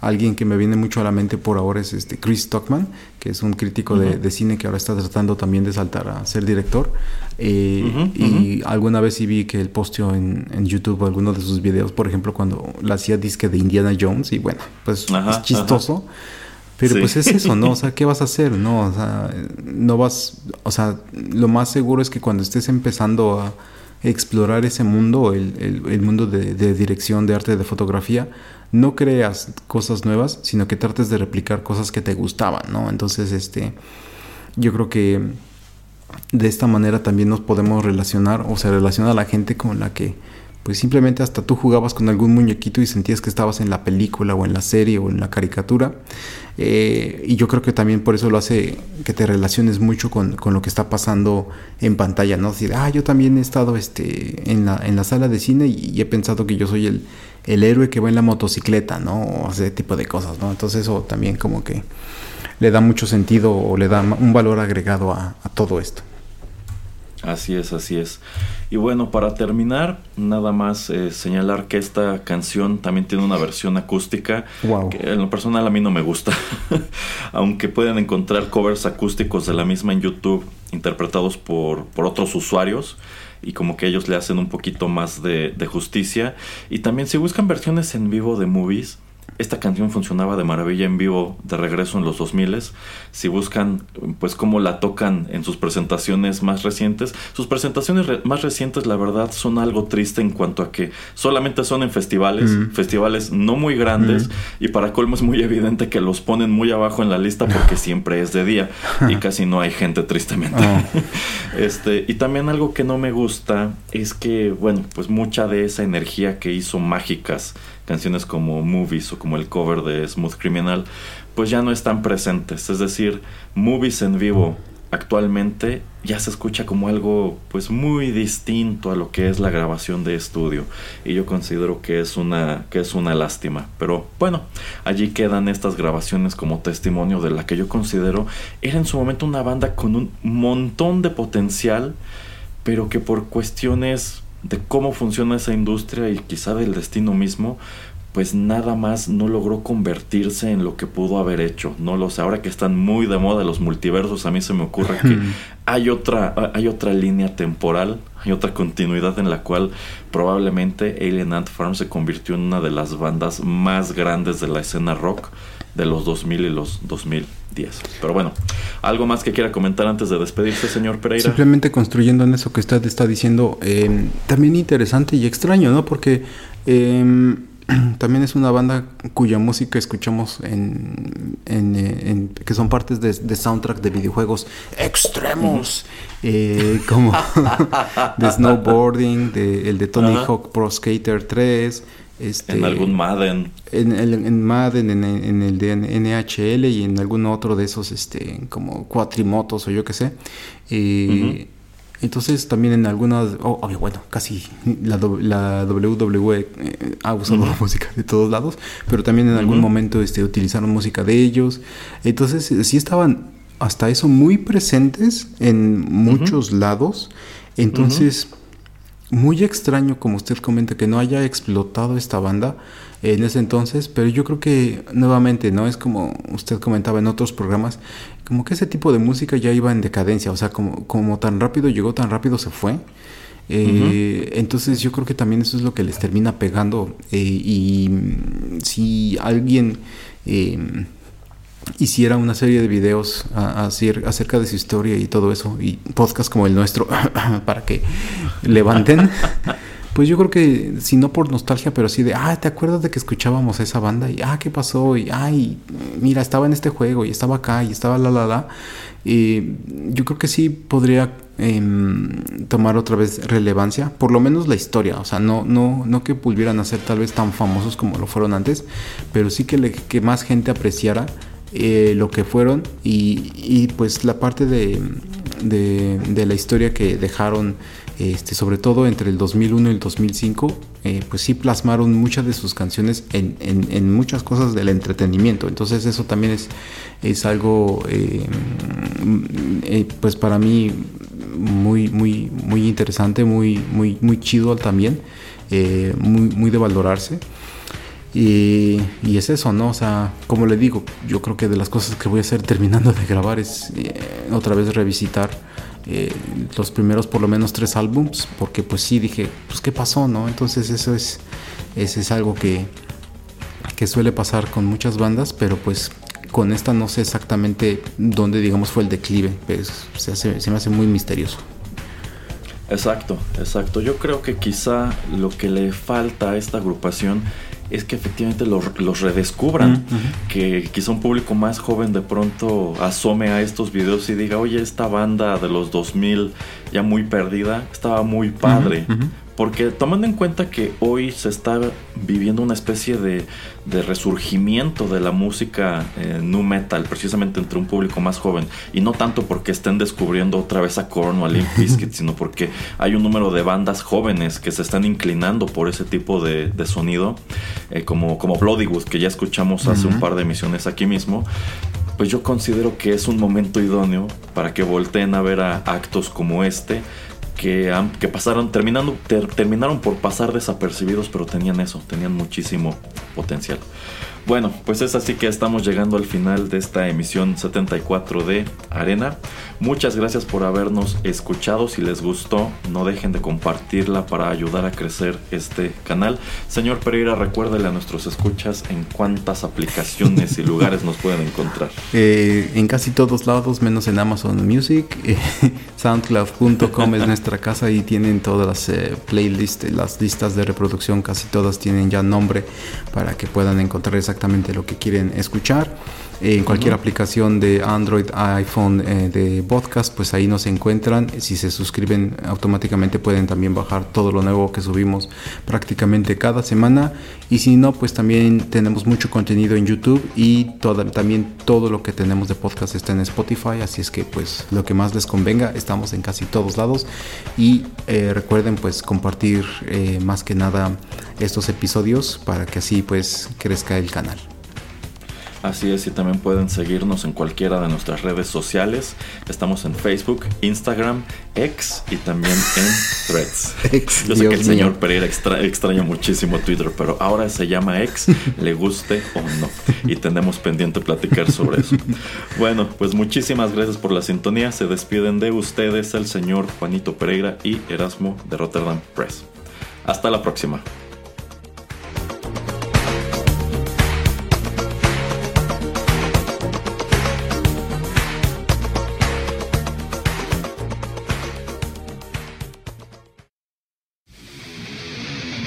Alguien que me viene mucho a la mente por ahora es este Chris Stockman, que es un crítico de, cine que ahora está tratando también de saltar a ser director. Eh, y alguna vez sí vi que él posteó en, YouTube algunos de sus videos, por ejemplo, cuando la hacía disque de Indiana Jones, y bueno, pues es chistoso. Pero pues es eso, ¿no? O sea, (laughs) ¿qué vas a hacer? No, o sea, no vas, o sea, lo más seguro es que cuando estés empezando a explorar ese mundo, el, el, mundo de, de, dirección, de arte, de fotografía, no creas cosas nuevas, sino que trates de replicar cosas que te gustaban, ¿no? Entonces, este, yo creo que de esta manera también nos podemos relacionar o se relaciona a la gente con la que pues simplemente hasta tú jugabas con algún muñequito y sentías que estabas en la película o en la serie o en la caricatura. Eh, y yo creo que también por eso lo hace que te relaciones mucho con, lo que está pasando en pantalla, ¿no? Decir, ah, yo también he estado este, en, la, en la sala de cine y, he pensado que yo soy el, el, héroe que va en la motocicleta, ¿no? O ese tipo de cosas, ¿no? Entonces eso también como que le da mucho sentido o le da un valor agregado a todo esto. Así es, así es. Y bueno, para terminar, nada más eh, señalar que esta canción también tiene una versión acústica Wow. que en lo personal a mí no me gusta. (laughs) Aunque pueden encontrar covers acústicos de la misma en YouTube interpretados por, por otros usuarios y como que ellos le hacen un poquito más de, de justicia. Y también si buscan versiones en vivo de movies, esta canción funcionaba de maravilla en vivo de regreso en los 2000 si buscan pues cómo la tocan en sus presentaciones más recientes sus presentaciones re- más recientes la verdad son algo triste en cuanto a que solamente son en festivales Mm. festivales no muy grandes y para colmo es muy evidente que los ponen muy abajo en la lista porque (laughs) siempre es de día y casi no hay gente tristemente Oh. (laughs) este, y también algo que no me gusta es que, bueno, pues mucha de esa energía que hizo mágicas canciones como Movies o como el cover de Smooth Criminal, pues ya no están presentes. Es decir, Movies en vivo actualmente ya se escucha como algo pues muy distinto a lo que es la grabación de estudio y yo considero que es una que es una lástima pero bueno allí quedan estas grabaciones como testimonio de la que yo considero era en su momento una banda con un montón de potencial pero que por cuestiones de cómo funciona esa industria y quizá del destino mismo pues nada más no logró convertirse en lo que pudo haber hecho. No lo sé. Ahora que están muy de moda los multiversos, a mí se me ocurre que hay otra, hay otra línea temporal, hay otra continuidad en la cual probablemente Alien Ant Farm se convirtió en una de las bandas más grandes de la escena rock de los 2000 y los 2010. Pero bueno, algo más que quiera comentar antes de despedirse, señor Pereira. Simplemente construyendo en eso que usted está diciendo, eh, también interesante y extraño, ¿no? Porque eh, (clears throat) también es una banda cuya música escuchamos en, en, eh, en- que son partes de, de soundtrack de videojuegos extremos, eh, como (laughs) de snowboarding, de, el de Tony. Hawk Pro Skater 3. Este, en algún Madden. en, el, en Madden, en, el- en el de NHL y en algún otro de esos, este, como cuatrimotos o yo qué sé. Eh, Entonces también en algunas, oh, obvio, bueno, casi la, la WWE eh, ha usado Ujú. (laughs) música de todos lados, pero también en algún momento este, utilizaron música de ellos. Entonces eh, sí estaban hasta eso muy presentes en muchos lados. Entonces muy extraño, como usted comenta, que no haya explotado esta banda en ese entonces, pero yo creo que nuevamente, ¿no? Es como usted comentaba en otros programas, como que ese tipo de música ya iba en decadencia, o sea, como, como tan rápido llegó, tan rápido se fue. Eh, Entonces yo creo que también eso es lo que les termina pegando eh, y si alguien... eh, hiciera una serie de videos a- acerca de su historia y todo eso, y podcast como el nuestro, (laughs) para que levanten, (laughs) pues yo creo que, si no por nostalgia, pero sí de, ah, ¿te acuerdas de que escuchábamos esa banda? Y, ah, ¿qué pasó? Y, ay, mira, estaba en este juego, y estaba acá, y estaba la, la, la. Y yo creo que sí podría em, tomar otra vez relevancia, por lo menos la historia, o sea, no, no, no que volvieran a ser tal vez tan famosos como lo fueron antes, pero sí que, le- que más gente apreciara eh, lo que fueron y, pues la parte de, de, la historia que dejaron, este, sobre todo entre el 2001 y el 2005, eh, pues sí plasmaron muchas de sus canciones en, en- muchas cosas del entretenimiento. Entonces eso también es, es algo, eh, eh, pues para mí muy, muy, muy interesante, muy, muy, muy chido también, eh, muy, muy de valorarse. Y, es eso, ¿no? O sea, como le digo, yo creo que de las cosas que voy a hacer terminando de grabar es eh, otra vez revisitar eh, los primeros por lo menos tres álbums, porque pues sí dije, pues qué pasó, ¿no? Entonces eso es, eso es algo que, que suele pasar con muchas bandas, pero pues con esta no sé exactamente dónde, digamos, fue el declive, pues se, hace- se me hace muy misterioso. Exacto, exacto. Yo creo que quizá lo que le falta a esta agrupación es que efectivamente los, los redescubran. Que quizá un público más joven de pronto asome a estos videos y diga, oye, esta banda de los 2000 ya muy perdida, estaba muy padre. Porque tomando en cuenta que hoy se está viviendo una especie de, de resurgimiento de la música eh, nu metal, precisamente entre un público más joven, y no tanto porque estén descubriendo otra vez a Korn o a Limp Bizkit, (laughs) sino porque hay un número de bandas jóvenes que se están inclinando por ese tipo de, de sonido, eh, como, como Bloodywood, que ya escuchamos hace un Ujú. par de emisiones aquí mismo, pues yo considero que es un momento idóneo para que volteen a ver a actos como este que, que pasaron, terminando, terminaron por pasar desapercibidos, pero tenían eso, tenían muchísimo potencial. Bueno, pues es así que estamos llegando al final de esta emisión 74 de Arena. Muchas gracias por habernos escuchado. Si les gustó, no dejen de compartirla para ayudar a crecer este canal. Señor Pereira, recuérdele a nuestros escuchas en cuántas aplicaciones y (laughs) lugares nos pueden encontrar. Eh, en casi todos lados, menos en Amazon Music. (laughs) Soundcloud.com es nuestra casa y tienen todas las eh, playlists, las listas de reproducción, casi todas tienen ya nombre para que puedan encontrar exactamente lo que quieren escuchar en cualquier aplicación de Android, iPhone eh, de podcast, pues ahí nos encuentran. Si se suscriben automáticamente pueden también bajar todo lo nuevo que subimos prácticamente cada semana. Y si no, pues también tenemos mucho contenido en YouTube y también todo lo que tenemos de podcast está en Spotify. Así es que pues lo que más les convenga, estamos en casi todos lados. Y eh, recuerden pues compartir eh, más que nada estos episodios para que así pues crezca el canal. Así es, y también pueden seguirnos en cualquiera de nuestras redes sociales. Estamos en Facebook, Instagram, X y también en Threads. (laughs) Yo sé que el señor Pereira extraña muchísimo Twitter, pero ahora se llama X, (laughs) le guste o no. Y tenemos pendiente platicar sobre eso. Bueno, pues muchísimas gracias por la sintonía. Se despiden de ustedes el señor Juanito Pereira y Erasmo de Rotterdam Press. Hasta la próxima.